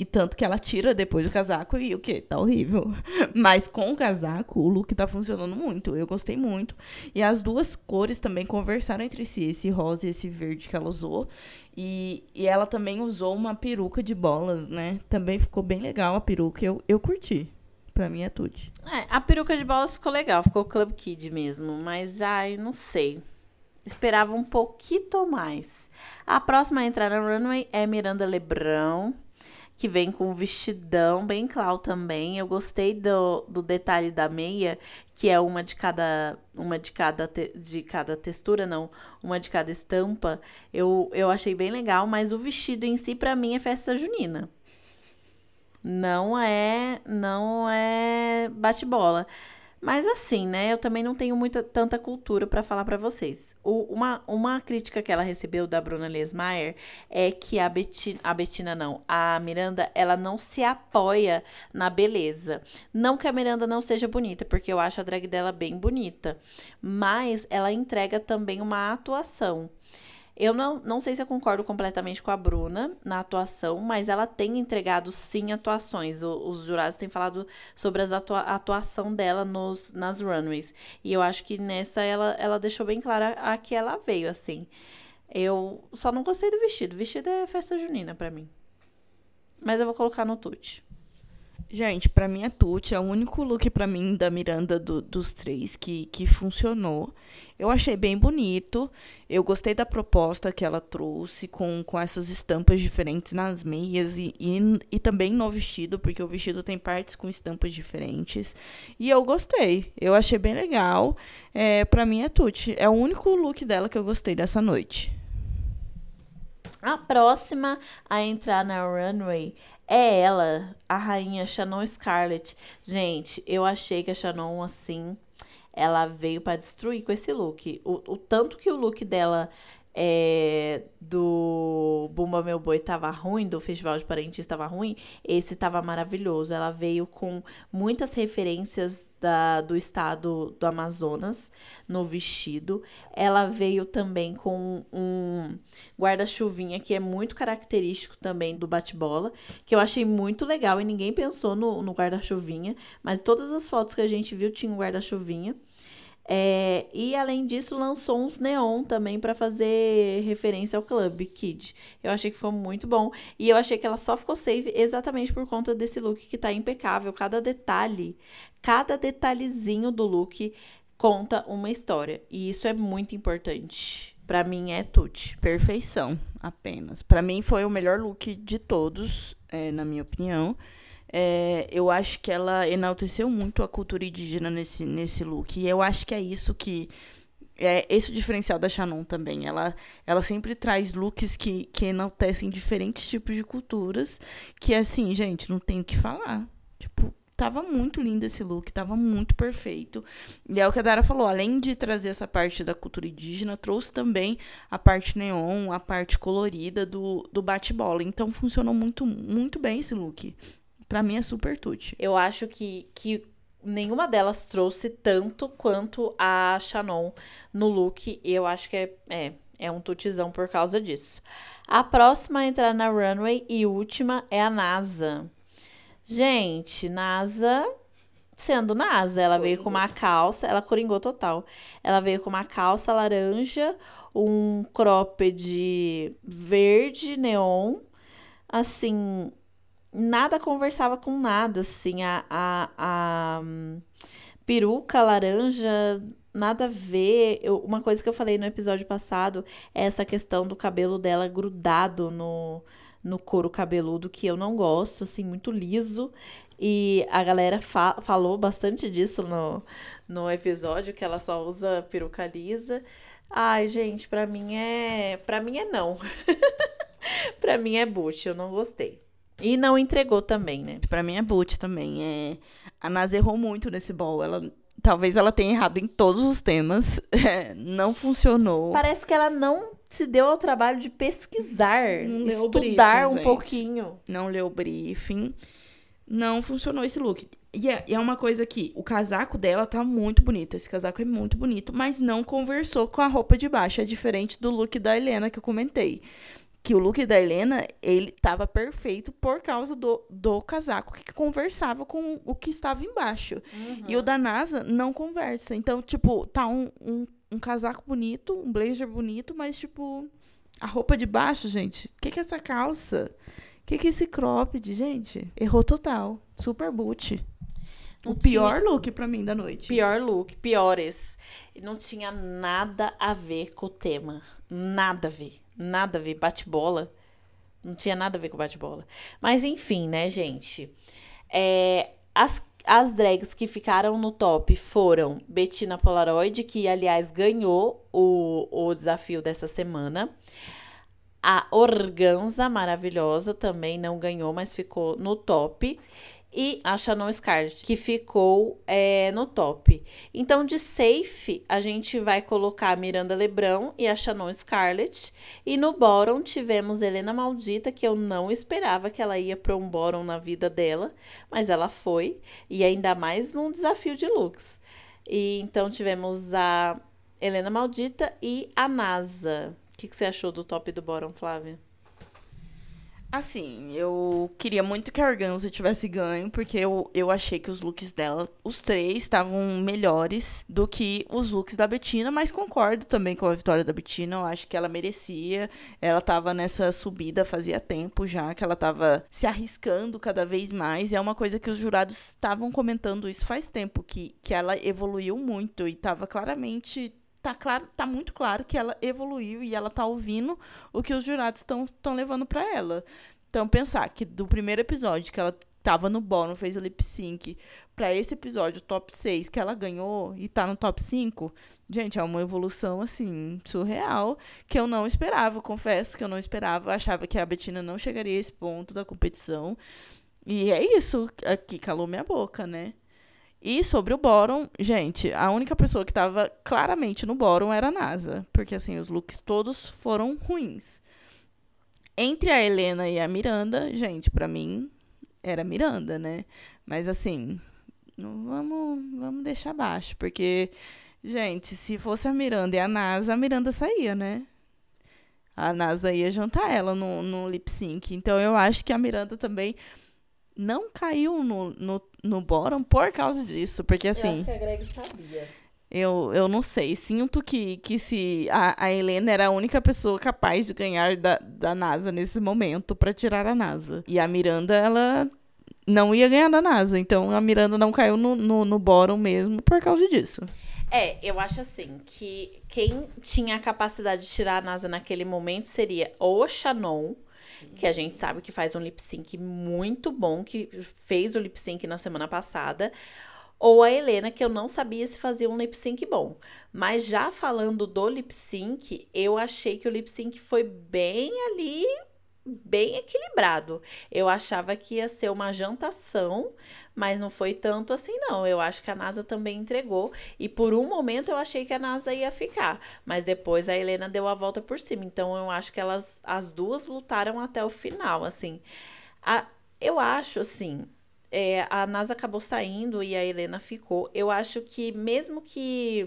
E tanto que ela tira depois do casaco e o que? Tá horrível. [LAUGHS] Mas com o casaco, o look tá funcionando muito. Eu gostei muito. E as duas cores também conversaram entre si, esse rosa e esse verde que ela usou. E, e ela também usou uma peruca de bolas, né? Também ficou bem legal a peruca. Eu, eu curti. Pra mim é tudo. É, a peruca de bolas ficou legal, ficou Club Kid mesmo. Mas, ai, não sei. Esperava um pouquinho mais. A próxima a entrar na runway é Miranda Lebrão que vem com um vestidão bem claro também. Eu gostei do, do detalhe da meia, que é uma de cada uma de cada te, de cada textura, não, uma de cada estampa. Eu, eu achei bem legal, mas o vestido em si para mim é festa junina. Não é, não é bate-bola. Mas assim, né? Eu também não tenho muita tanta cultura para falar para vocês. O, uma, uma crítica que ela recebeu da Bruna Lesmaier é que a Betina, a Betina não, a Miranda, ela não se apoia na beleza. Não que a Miranda não seja bonita, porque eu acho a drag dela bem bonita, mas ela entrega também uma atuação. Eu não, não sei se eu concordo completamente com a Bruna na atuação, mas ela tem entregado sim atuações. O, os jurados têm falado sobre as atua a atuação dela nos, nas runways. E eu acho que nessa ela, ela deixou bem clara a que ela veio, assim. Eu só não gostei do vestido. O vestido é festa junina para mim. Mas eu vou colocar no tute. Gente, para mim é Tuti, é o único look para mim da Miranda do, dos três que, que funcionou. Eu achei bem bonito. Eu gostei da proposta que ela trouxe com, com essas estampas diferentes nas meias e, e, e também no vestido, porque o vestido tem partes com estampas diferentes. E eu gostei. Eu achei bem legal. É, para mim é Tuti. É o único look dela que eu gostei dessa noite. A próxima a entrar na runway é ela, a rainha Shannon Scarlett. Gente, eu achei que a Shannon, assim, ela veio para destruir com esse look. O, o tanto que o look dela é, do Bumba Meu Boi tava ruim, do Festival de Parentes tava ruim, esse tava maravilhoso. Ela veio com muitas referências da, do estado do Amazonas no vestido. Ela veio também com um guarda-chuvinha que é muito característico também do bate-bola, que eu achei muito legal e ninguém pensou no, no guarda-chuvinha, mas todas as fotos que a gente viu tinham um guarda-chuvinha. É, e além disso, lançou uns neon também para fazer referência ao Club Kid. Eu achei que foi muito bom. E eu achei que ela só ficou safe exatamente por conta desse look que tá impecável. Cada detalhe, cada detalhezinho do look conta uma história. E isso é muito importante. Para mim é tudo. Perfeição, apenas. Para mim foi o melhor look de todos, é, na minha opinião. É, eu acho que ela enalteceu muito a cultura indígena nesse, nesse look. E eu acho que é isso que. É esse o diferencial da Shannon também. Ela, ela sempre traz looks que, que enaltecem diferentes tipos de culturas. Que assim, gente, não tem o que falar. Tipo, tava muito lindo esse look, tava muito perfeito. E é o que a Dara falou, além de trazer essa parte da cultura indígena, trouxe também a parte neon, a parte colorida do, do bate-bola. Então funcionou muito, muito bem esse look. Pra mim é super tuti. Eu acho que, que nenhuma delas trouxe tanto quanto a Shannon no look. E eu acho que é, é, é um tutizão por causa disso. A próxima a entrar na runway e última é a NASA. Gente, NASA sendo NASA. Ela veio com uma calça, ela coringou total. Ela veio com uma calça laranja, um cropped verde neon, assim, nada conversava com nada, assim, a, a, a um, peruca laranja, nada a ver. Eu, uma coisa que eu falei no episódio passado é essa questão do cabelo dela grudado no, no couro cabeludo, que eu não gosto, assim, muito liso. E a galera fa falou bastante disso no, no episódio, que ela só usa peruca lisa. Ai, gente, pra mim é. Pra mim é não. [LAUGHS] pra mim é boot, eu não gostei. E não entregou também, né? Pra mim é boot também. É... A Naz errou muito nesse ball. Ela talvez ela tenha errado em todos os temas. [LAUGHS] É, não funcionou. Parece que ela não se deu ao trabalho de pesquisar, Não estudar briefing, um gente. pouquinho. Não leu o briefing. Não funcionou esse look. E é, e é uma coisa que o casaco dela tá muito bonito. Esse casaco é muito bonito, mas não conversou com a roupa de baixo. É diferente do look da Helena que eu comentei. Que o look da Helena, ele tava perfeito por causa do, do casaco que conversava com o que estava embaixo. E o da NASA não conversa. Então, tipo, tá um, um, um casaco bonito, um blazer bonito, mas, tipo, a roupa de baixo, gente. O que, que é essa calça? O que, que é esse cropped, gente? Errou total. Super boot. Não o pior tinha- look pra mim da noite. Pior look, piores. Não tinha nada a ver com o tema. Nada a ver. Nada a ver. Bate-bola. Não tinha nada a ver com bate-bola. Mas enfim, né, gente? É, as, as drags que ficaram no top foram Bettina Polaroid, que aliás ganhou o, o desafio dessa semana. A Organza, maravilhosa, também não ganhou, mas ficou no top. E a Shannon Scarlett, que ficou é, no top. Então, de safe, a gente vai colocar a Miranda Lebrão e a Shannon Scarlett. E no bottom tivemos Helena Maldita, que eu não esperava que ela ia para um bottom na vida dela, mas ela foi. E ainda mais num desafio de looks. E então tivemos a Helena Maldita e a NASA. O que, que você achou do top do bottom, Flávia? Assim, eu queria muito que a Organza tivesse ganho, porque eu, eu achei que os looks dela, os três, estavam melhores do que os looks da Bettina, mas concordo também com a vitória da Bettina, eu acho que ela merecia. Ela tava nessa subida fazia tempo já, que ela tava se arriscando cada vez mais, e é uma coisa que os jurados estavam comentando isso faz tempo, que, que ela evoluiu muito e tava claramente tá claro, tá muito claro que ela evoluiu e ela tá ouvindo o que os jurados estão levando pra ela. Então pensar que do primeiro episódio que ela tava no bónus, fez o lip sync, pra esse episódio top 6 que ela ganhou e tá no top 5, gente, é uma evolução assim surreal que eu não esperava, confesso que eu não esperava, eu achava que a Bettina não chegaria a esse ponto da competição. E é isso, aqui calou minha boca, né? E sobre o bottom, gente, a única pessoa que tava claramente no bottom era a NASA. Porque, assim, os looks todos foram ruins. Entre a Helena e a Miranda, gente, pra mim, era Miranda, né? Mas, assim, não vamos, vamos deixar baixo. Porque, gente, se fosse a Miranda e a NASA, a Miranda saía, né? A NASA ia jantar ela no, no lip sync. Então, eu acho que a Miranda também não caiu no, no, no bottom por causa disso. Porque, assim... a Greg sabia. Eu, eu não sei. Sinto que, que se a, a Helena era a única pessoa capaz de ganhar da, da NASA nesse momento pra tirar a NASA. E a Miranda, ela não ia ganhar da NASA. Então a Miranda não caiu no, no, no bottom mesmo por causa disso. É, eu acho assim que quem tinha a capacidade de tirar a NASA naquele momento seria ou a Shannon, que a gente sabe que faz um lip sync muito bom, que fez o lip sync na semana passada, ou a Helena, que eu não sabia se fazia um lip sync bom. Mas já falando do lip sync, eu achei que o lip sync foi bem ali, bem equilibrado. Eu achava que ia ser uma jantação, mas não foi tanto assim, não. Eu acho que a NASA também entregou. E por um momento eu achei que a NASA ia ficar. Mas depois a Helena deu a volta por cima. Então eu acho que elas, as duas lutaram até o final, assim. A, eu acho, assim, é, a NASA acabou saindo e a Helena ficou. Eu acho que mesmo que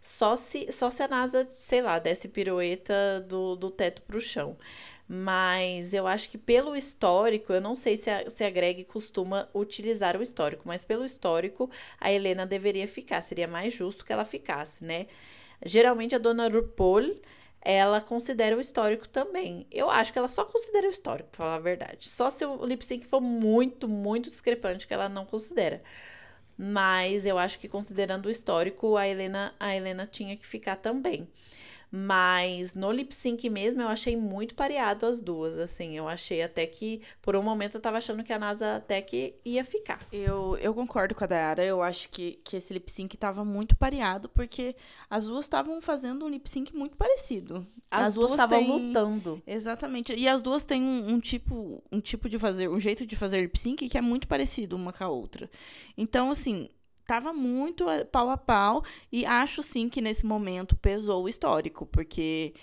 só se, só se a NASA, sei lá, desse pirueta do, do teto pro chão. Mas eu acho que pelo histórico, eu não sei se a, se a Greg costuma utilizar o histórico, mas pelo histórico, a Helena deveria ficar. Seria mais justo que ela ficasse, né? Geralmente a dona RuPaul ela considera o histórico também. Eu acho que ela só considera o histórico, pra falar a verdade. Só se o lip sync for muito, muito discrepante que ela não considera. Mas eu acho que considerando o histórico, a Helena, a Helena tinha que ficar também. Mas no lip sync mesmo, eu achei muito pareado as duas, assim. Eu achei até que, por um momento, eu tava achando que a NASA até que ia ficar. Eu, eu concordo com a Dayara. Eu acho que, que esse lip sync tava muito pareado, porque as duas estavam fazendo um lip sync muito parecido. As, duas estavam têm- lutando. Exatamente. E as duas têm um, um tipo, um tipo de fazer, um jeito de fazer lip sync que é muito parecido uma com a outra. Então, assim, tava muito eh, pau a pau e acho sim que nesse momento pesou o histórico, porque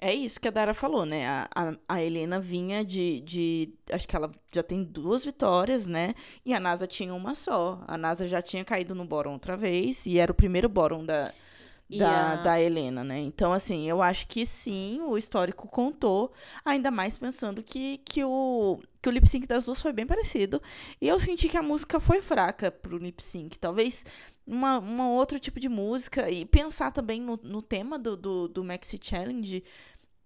É isso que a Dara falou, né? A, a, a, Helena vinha de, de. Acho que ela já tem duas vitórias, né? E a NASA tinha uma só. A NASA já tinha caído no Boron outra vez. E era o primeiro Boron da, da, a... da Helena, né? Então, assim, eu acho que sim, o histórico contou. Ainda mais pensando que, que o, que o lip sync das duas foi bem parecido. E eu senti que a música foi fraca pro lip sync. Talvez uma, uma outro tipo de música. E pensar também no, no tema do, do, do Maxi Challenge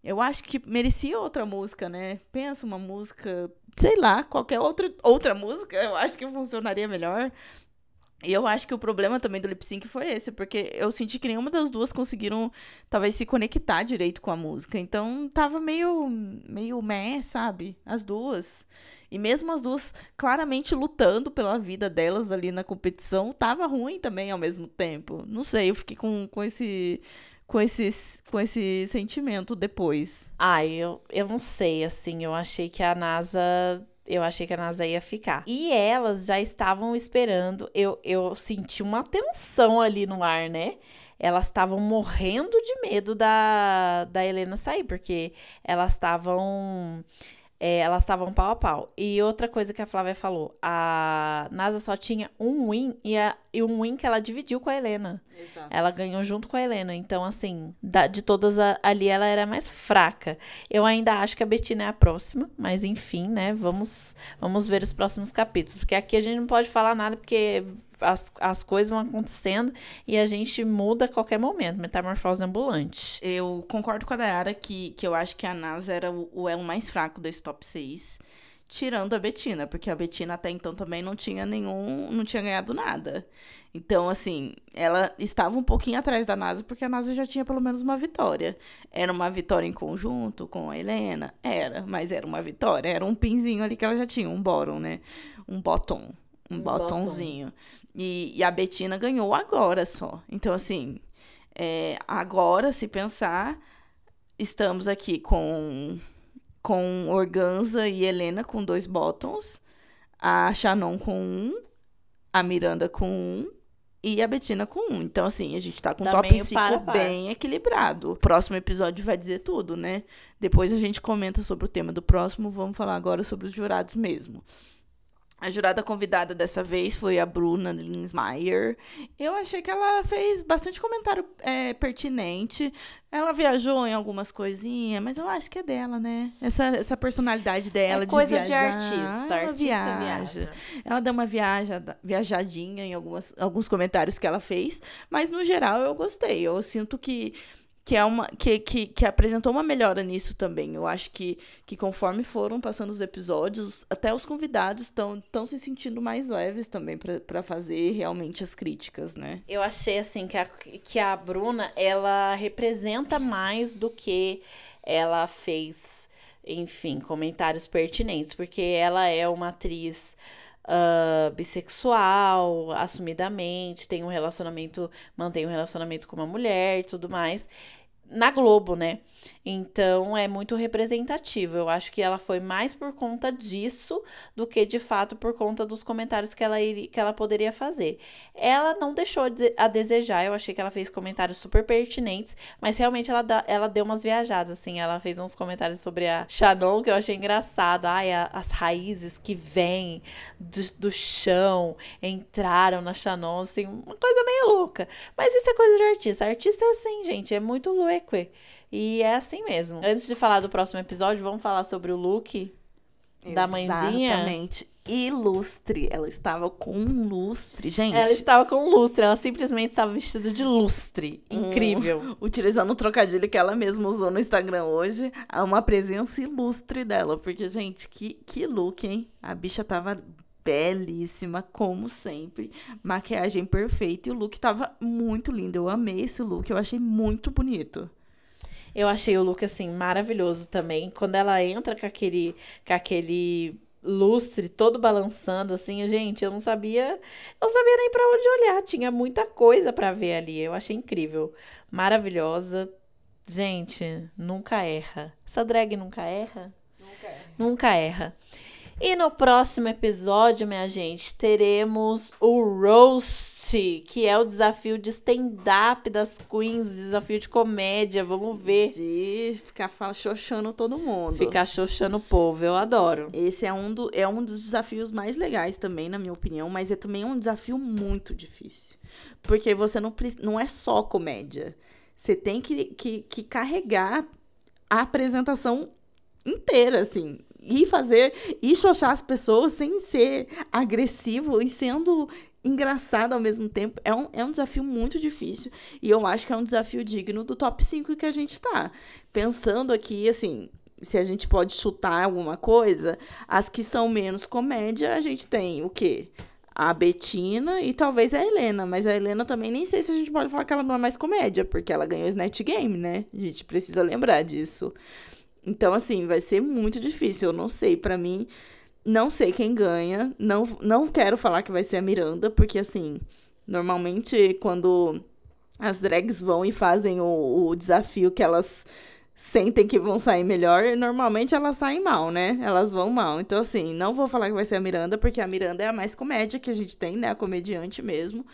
eu acho que merecia outra música, né? Pensa uma música, sei lá, qualquer outra, outra música, eu acho que funcionaria melhor. E eu acho que o problema também do lip sync foi esse, porque eu senti que nenhuma das duas conseguiram, talvez, se conectar direito com a música. Então, tava meio, meio meh, sabe? As duas. E mesmo as duas claramente lutando pela vida delas ali na competição, tava ruim também ao mesmo tempo. Não sei, eu fiquei com, com esse com esse, com esse sentimento depois? Ai, eu, eu não sei, assim, eu achei que a NASA eu achei que a NASA ia ficar. E elas já estavam esperando. Eu, eu senti uma tensão ali no ar, né? Elas estavam morrendo de medo da, da Helena sair, porque elas estavam é, elas estavam pau a pau. E outra coisa que a Flávia falou, a NASA só tinha um win e, a, e um win que ela dividiu com a Helena. Exato. Ela ganhou junto com a Helena. Então, assim, da, de todas a, ali, ela era mais fraca. Eu ainda acho que a Betina é a próxima, mas enfim, né? Vamos, vamos ver os próximos capítulos. Porque aqui a gente não pode falar nada, porque as, as coisas vão acontecendo e a gente muda a qualquer momento. Metamorfose ambulante. Eu concordo com a Dayara que, que eu acho que a NASA era o, o elo mais fraco desse top 6 tirando a Betina, porque a Betina até então também não tinha nenhum, não tinha ganhado nada. Então, assim, ela estava um pouquinho atrás da NASA, porque a NASA já tinha pelo menos uma vitória. Era uma vitória em conjunto com a Helena? Era, mas era uma vitória, era um pinzinho ali que ela já tinha, um bottom, né? Um bottom um, um botãozinho. E, e, a Betina ganhou agora só. Então, assim, é, agora, se pensar, estamos aqui com, com Organza e Helena com dois bottoms, a Shannon com um, a Miranda com um e a Betina com um. Então, assim, a gente tá com um top 5 bem equilibrado. O próximo episódio vai dizer tudo, né? Depois a gente comenta sobre o tema do próximo. Vamos falar agora sobre os jurados mesmo. A jurada convidada dessa vez foi a Bruna Linsmeyer. Eu achei que ela fez bastante comentário é, pertinente. Ela viajou em algumas coisinhas, mas eu acho que é dela, né? Essa, essa personalidade dela é de coisa viajar. de artista. Ela artista viaja. viaja. Ela deu uma viaja, viajadinha em algumas, alguns comentários que ela fez, mas no geral eu gostei. Eu sinto que que é uma que, que, que apresentou uma melhora nisso também. Eu acho que, que conforme foram passando os episódios, até os convidados estão se sentindo mais leves também para fazer realmente as críticas, né? Eu achei assim que a, que a Bruna, ela representa mais do que ela fez, enfim, comentários pertinentes, porque ela é uma atriz uh, bissexual, assumidamente, tem um relacionamento, mantém um relacionamento com uma mulher e tudo mais na Globo, né? Então é muito representativo. Eu acho que ela foi mais por conta disso do que de fato por conta dos comentários que ela, iria, que ela poderia fazer. Ela não deixou de, a desejar, eu achei que ela fez comentários super pertinentes, mas realmente ela, ela deu umas viajadas, assim. Ela fez uns comentários sobre a Shannon que eu achei engraçado. Ai, a, as raízes que vêm do, do chão entraram na Shannon, assim, uma coisa meio louca. Mas isso é coisa de artista. Artista é assim, gente, é muito louco e é assim mesmo. Antes de falar do próximo episódio, vamos falar sobre o look da mãezinha. Exatamente. Ilustre. Ela estava com um lustre, gente. Ela estava com um lustre. Ela simplesmente estava vestida de lustre. Incrível. Hum, utilizando o trocadilho que ela mesma usou no Instagram hoje. Uma presença ilustre dela. Porque, gente, que, que look, hein? A bicha tava belíssima, como sempre. Maquiagem perfeita e o look tava muito lindo. Eu amei esse look, eu achei muito bonito. Eu achei o look assim maravilhoso também. Quando ela entra com aquele com aquele lustre todo balançando assim, gente, eu não sabia, eu não sabia nem para onde olhar, tinha muita coisa para ver ali. Eu achei incrível, maravilhosa. Gente, nunca erra. Essa drag nunca erra? Nunca erra. Nunca erra. E no próximo episódio, minha gente, teremos o roast que é o desafio de stand-up das queens, desafio de comédia, vamos ver. De ficar fala, xoxando todo mundo. Ficar xoxando o povo, eu adoro. Esse é um, do, é um dos desafios mais legais também, na minha opinião, mas é também um desafio muito difícil. Porque você não, não é só comédia. Você tem que, que, que carregar a apresentação inteira, assim. E fazer. E xoxar as pessoas sem ser agressivo e sendo engraçado ao mesmo tempo. É um, é um desafio muito difícil. E eu acho que é um desafio digno do top 5 que a gente tá. Pensando aqui, assim. Se a gente pode chutar alguma coisa, as que são menos comédia, a gente tem o quê? A Betina e talvez a Helena. Mas a Helena também nem sei se a gente pode falar que ela não é mais comédia, porque ela ganhou Snatch Game, né? A gente precisa lembrar disso. Então, assim, vai ser muito difícil. Eu não sei. Pra mim, não sei quem ganha. Não, não quero falar que vai ser a Miranda, porque, assim, normalmente quando as drags vão e fazem o, o desafio que elas sentem que vão sair melhor, normalmente elas saem mal, né? Elas vão mal. Então, assim, não vou falar que vai ser a Miranda, porque a Miranda é a mais comédia que a gente tem, né? A comediante mesmo.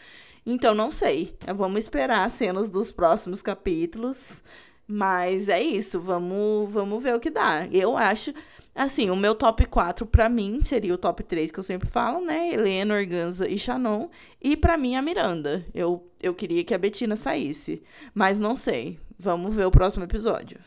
Então, não sei. Vamos esperar cenas dos próximos capítulos. Mas é isso, vamos, vamos ver o que dá. Eu acho, assim, o meu top 4 pra mim seria o top 3 que eu sempre falo, né? Helena, Organza e Shannon. E pra mim a Miranda. Eu, eu queria que a Betina saísse, mas não sei. Vamos ver o próximo episódio.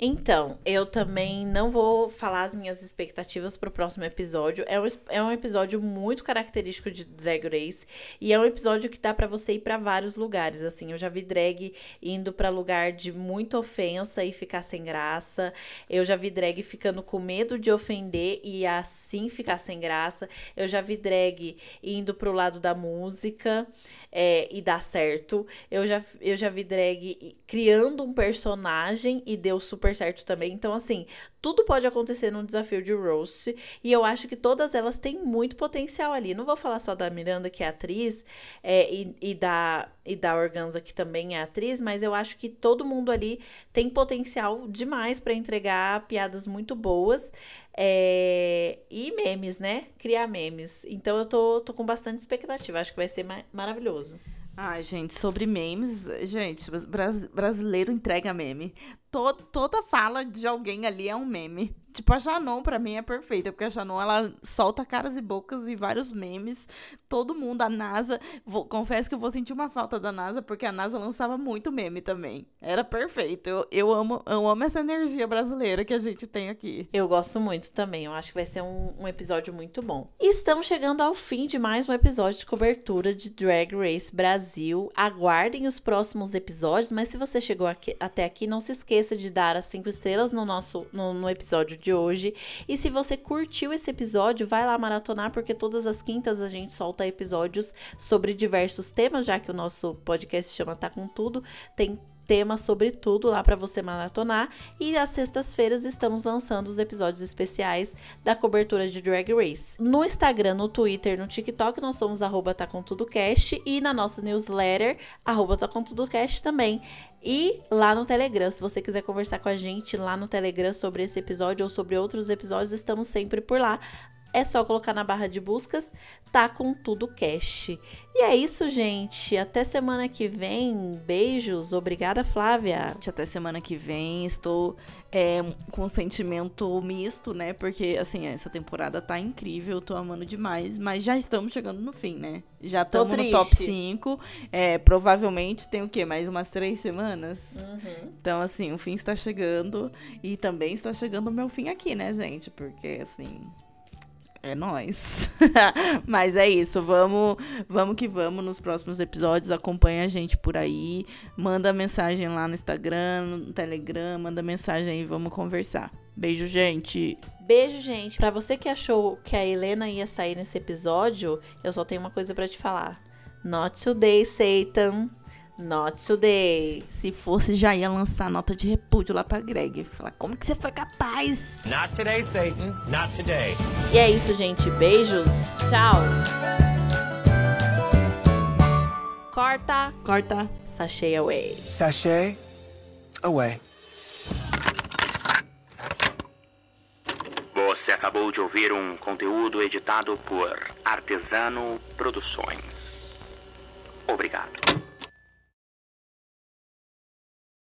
Então, eu também não vou falar as minhas expectativas pro próximo episódio. É um, é um episódio muito característico de Drag Race. E é um episódio que dá pra você ir pra vários lugares. Assim, eu já vi drag indo pra lugar de muita ofensa e ficar sem graça. Eu já vi drag ficando com medo de ofender e assim ficar sem graça. Eu já vi drag indo pro lado da música é, e dar certo. Eu já, eu já vi drag criando um personagem e deu super certo também. Então, assim, tudo pode acontecer num desafio de roast. E eu acho que todas elas têm muito potencial ali. Não vou falar só da Miranda, que é atriz, é, e, e, da, e da Organza, que também é atriz, mas eu acho que todo mundo ali tem potencial demais pra entregar piadas muito boas. é, e memes, né? Criar memes. Então eu tô, tô com bastante expectativa. Acho que vai ser ma- maravilhoso. Ai, gente, sobre memes, gente, bras- brasileiro entrega meme. To- toda fala de alguém ali é um meme. Tipo, a Shannon, pra mim, é perfeita, porque a Shannon, ela solta caras e bocas e vários memes. Todo mundo, a NASA. vou- confesso que eu vou sentir uma falta da NASA, porque a NASA lançava muito meme também. Era perfeito. Eu, eu, amo, eu amo essa energia brasileira que a gente tem aqui. Eu gosto muito também. Eu acho que vai ser um, um episódio muito bom. Estamos chegando ao fim de mais um episódio de cobertura de Drag Race Brasil. Aguardem os próximos episódios, mas se você chegou aqui- até aqui, não se esqueça de dar as cinco estrelas no nosso no, no episódio de hoje. E se você curtiu esse episódio, vai lá maratonar, porque todas as quintas a gente solta episódios sobre diversos temas, já que o nosso podcast chama Tá Com Tudo. Tem tema sobre tudo lá para você maratonar. E às sextas-feiras estamos lançando os episódios especiais da cobertura de Drag Race. No Instagram, no Twitter, no TikTok, nós somos arroba tá e na nossa newsletter, arroba tá também. E lá no Telegram, se você quiser conversar com a gente lá no Telegram sobre esse episódio ou sobre outros episódios, estamos sempre por lá. É só colocar na barra de buscas, tá com tudo cash. E é isso, gente. Até semana que vem. Beijos. Obrigada, Flávia. Até semana que vem. Estou é, com um sentimento misto, né? Porque, assim, essa temporada tá incrível. Tô amando demais. Mas já estamos chegando no fim, né? Já estamos no top triste. 5. É, provavelmente tem o quê? Mais umas três semanas? Uhum. Então, assim, o fim está chegando. E também está chegando o meu fim aqui, né, gente? Porque, assim. É nóis. [LAUGHS] Mas é isso, vamos, vamos que vamos nos próximos episódios. Acompanha a gente por aí. Manda mensagem lá no Instagram, no Telegram, manda mensagem aí, vamos conversar. Beijo, gente. Beijo, gente. Pra você que achou que a Helena ia sair nesse episódio, eu só tenho uma coisa pra te falar. Not today, Satan. Not today. Se fosse, já ia lançar nota de repúdio lá pra Greg. Falar, como que você foi capaz? Not today, Satan. Not today. E é isso, gente. Beijos. Tchau. Corta. Corta. Sachê away. Sachet away. Você acabou de ouvir um conteúdo editado por Artesano Produções. Obrigado.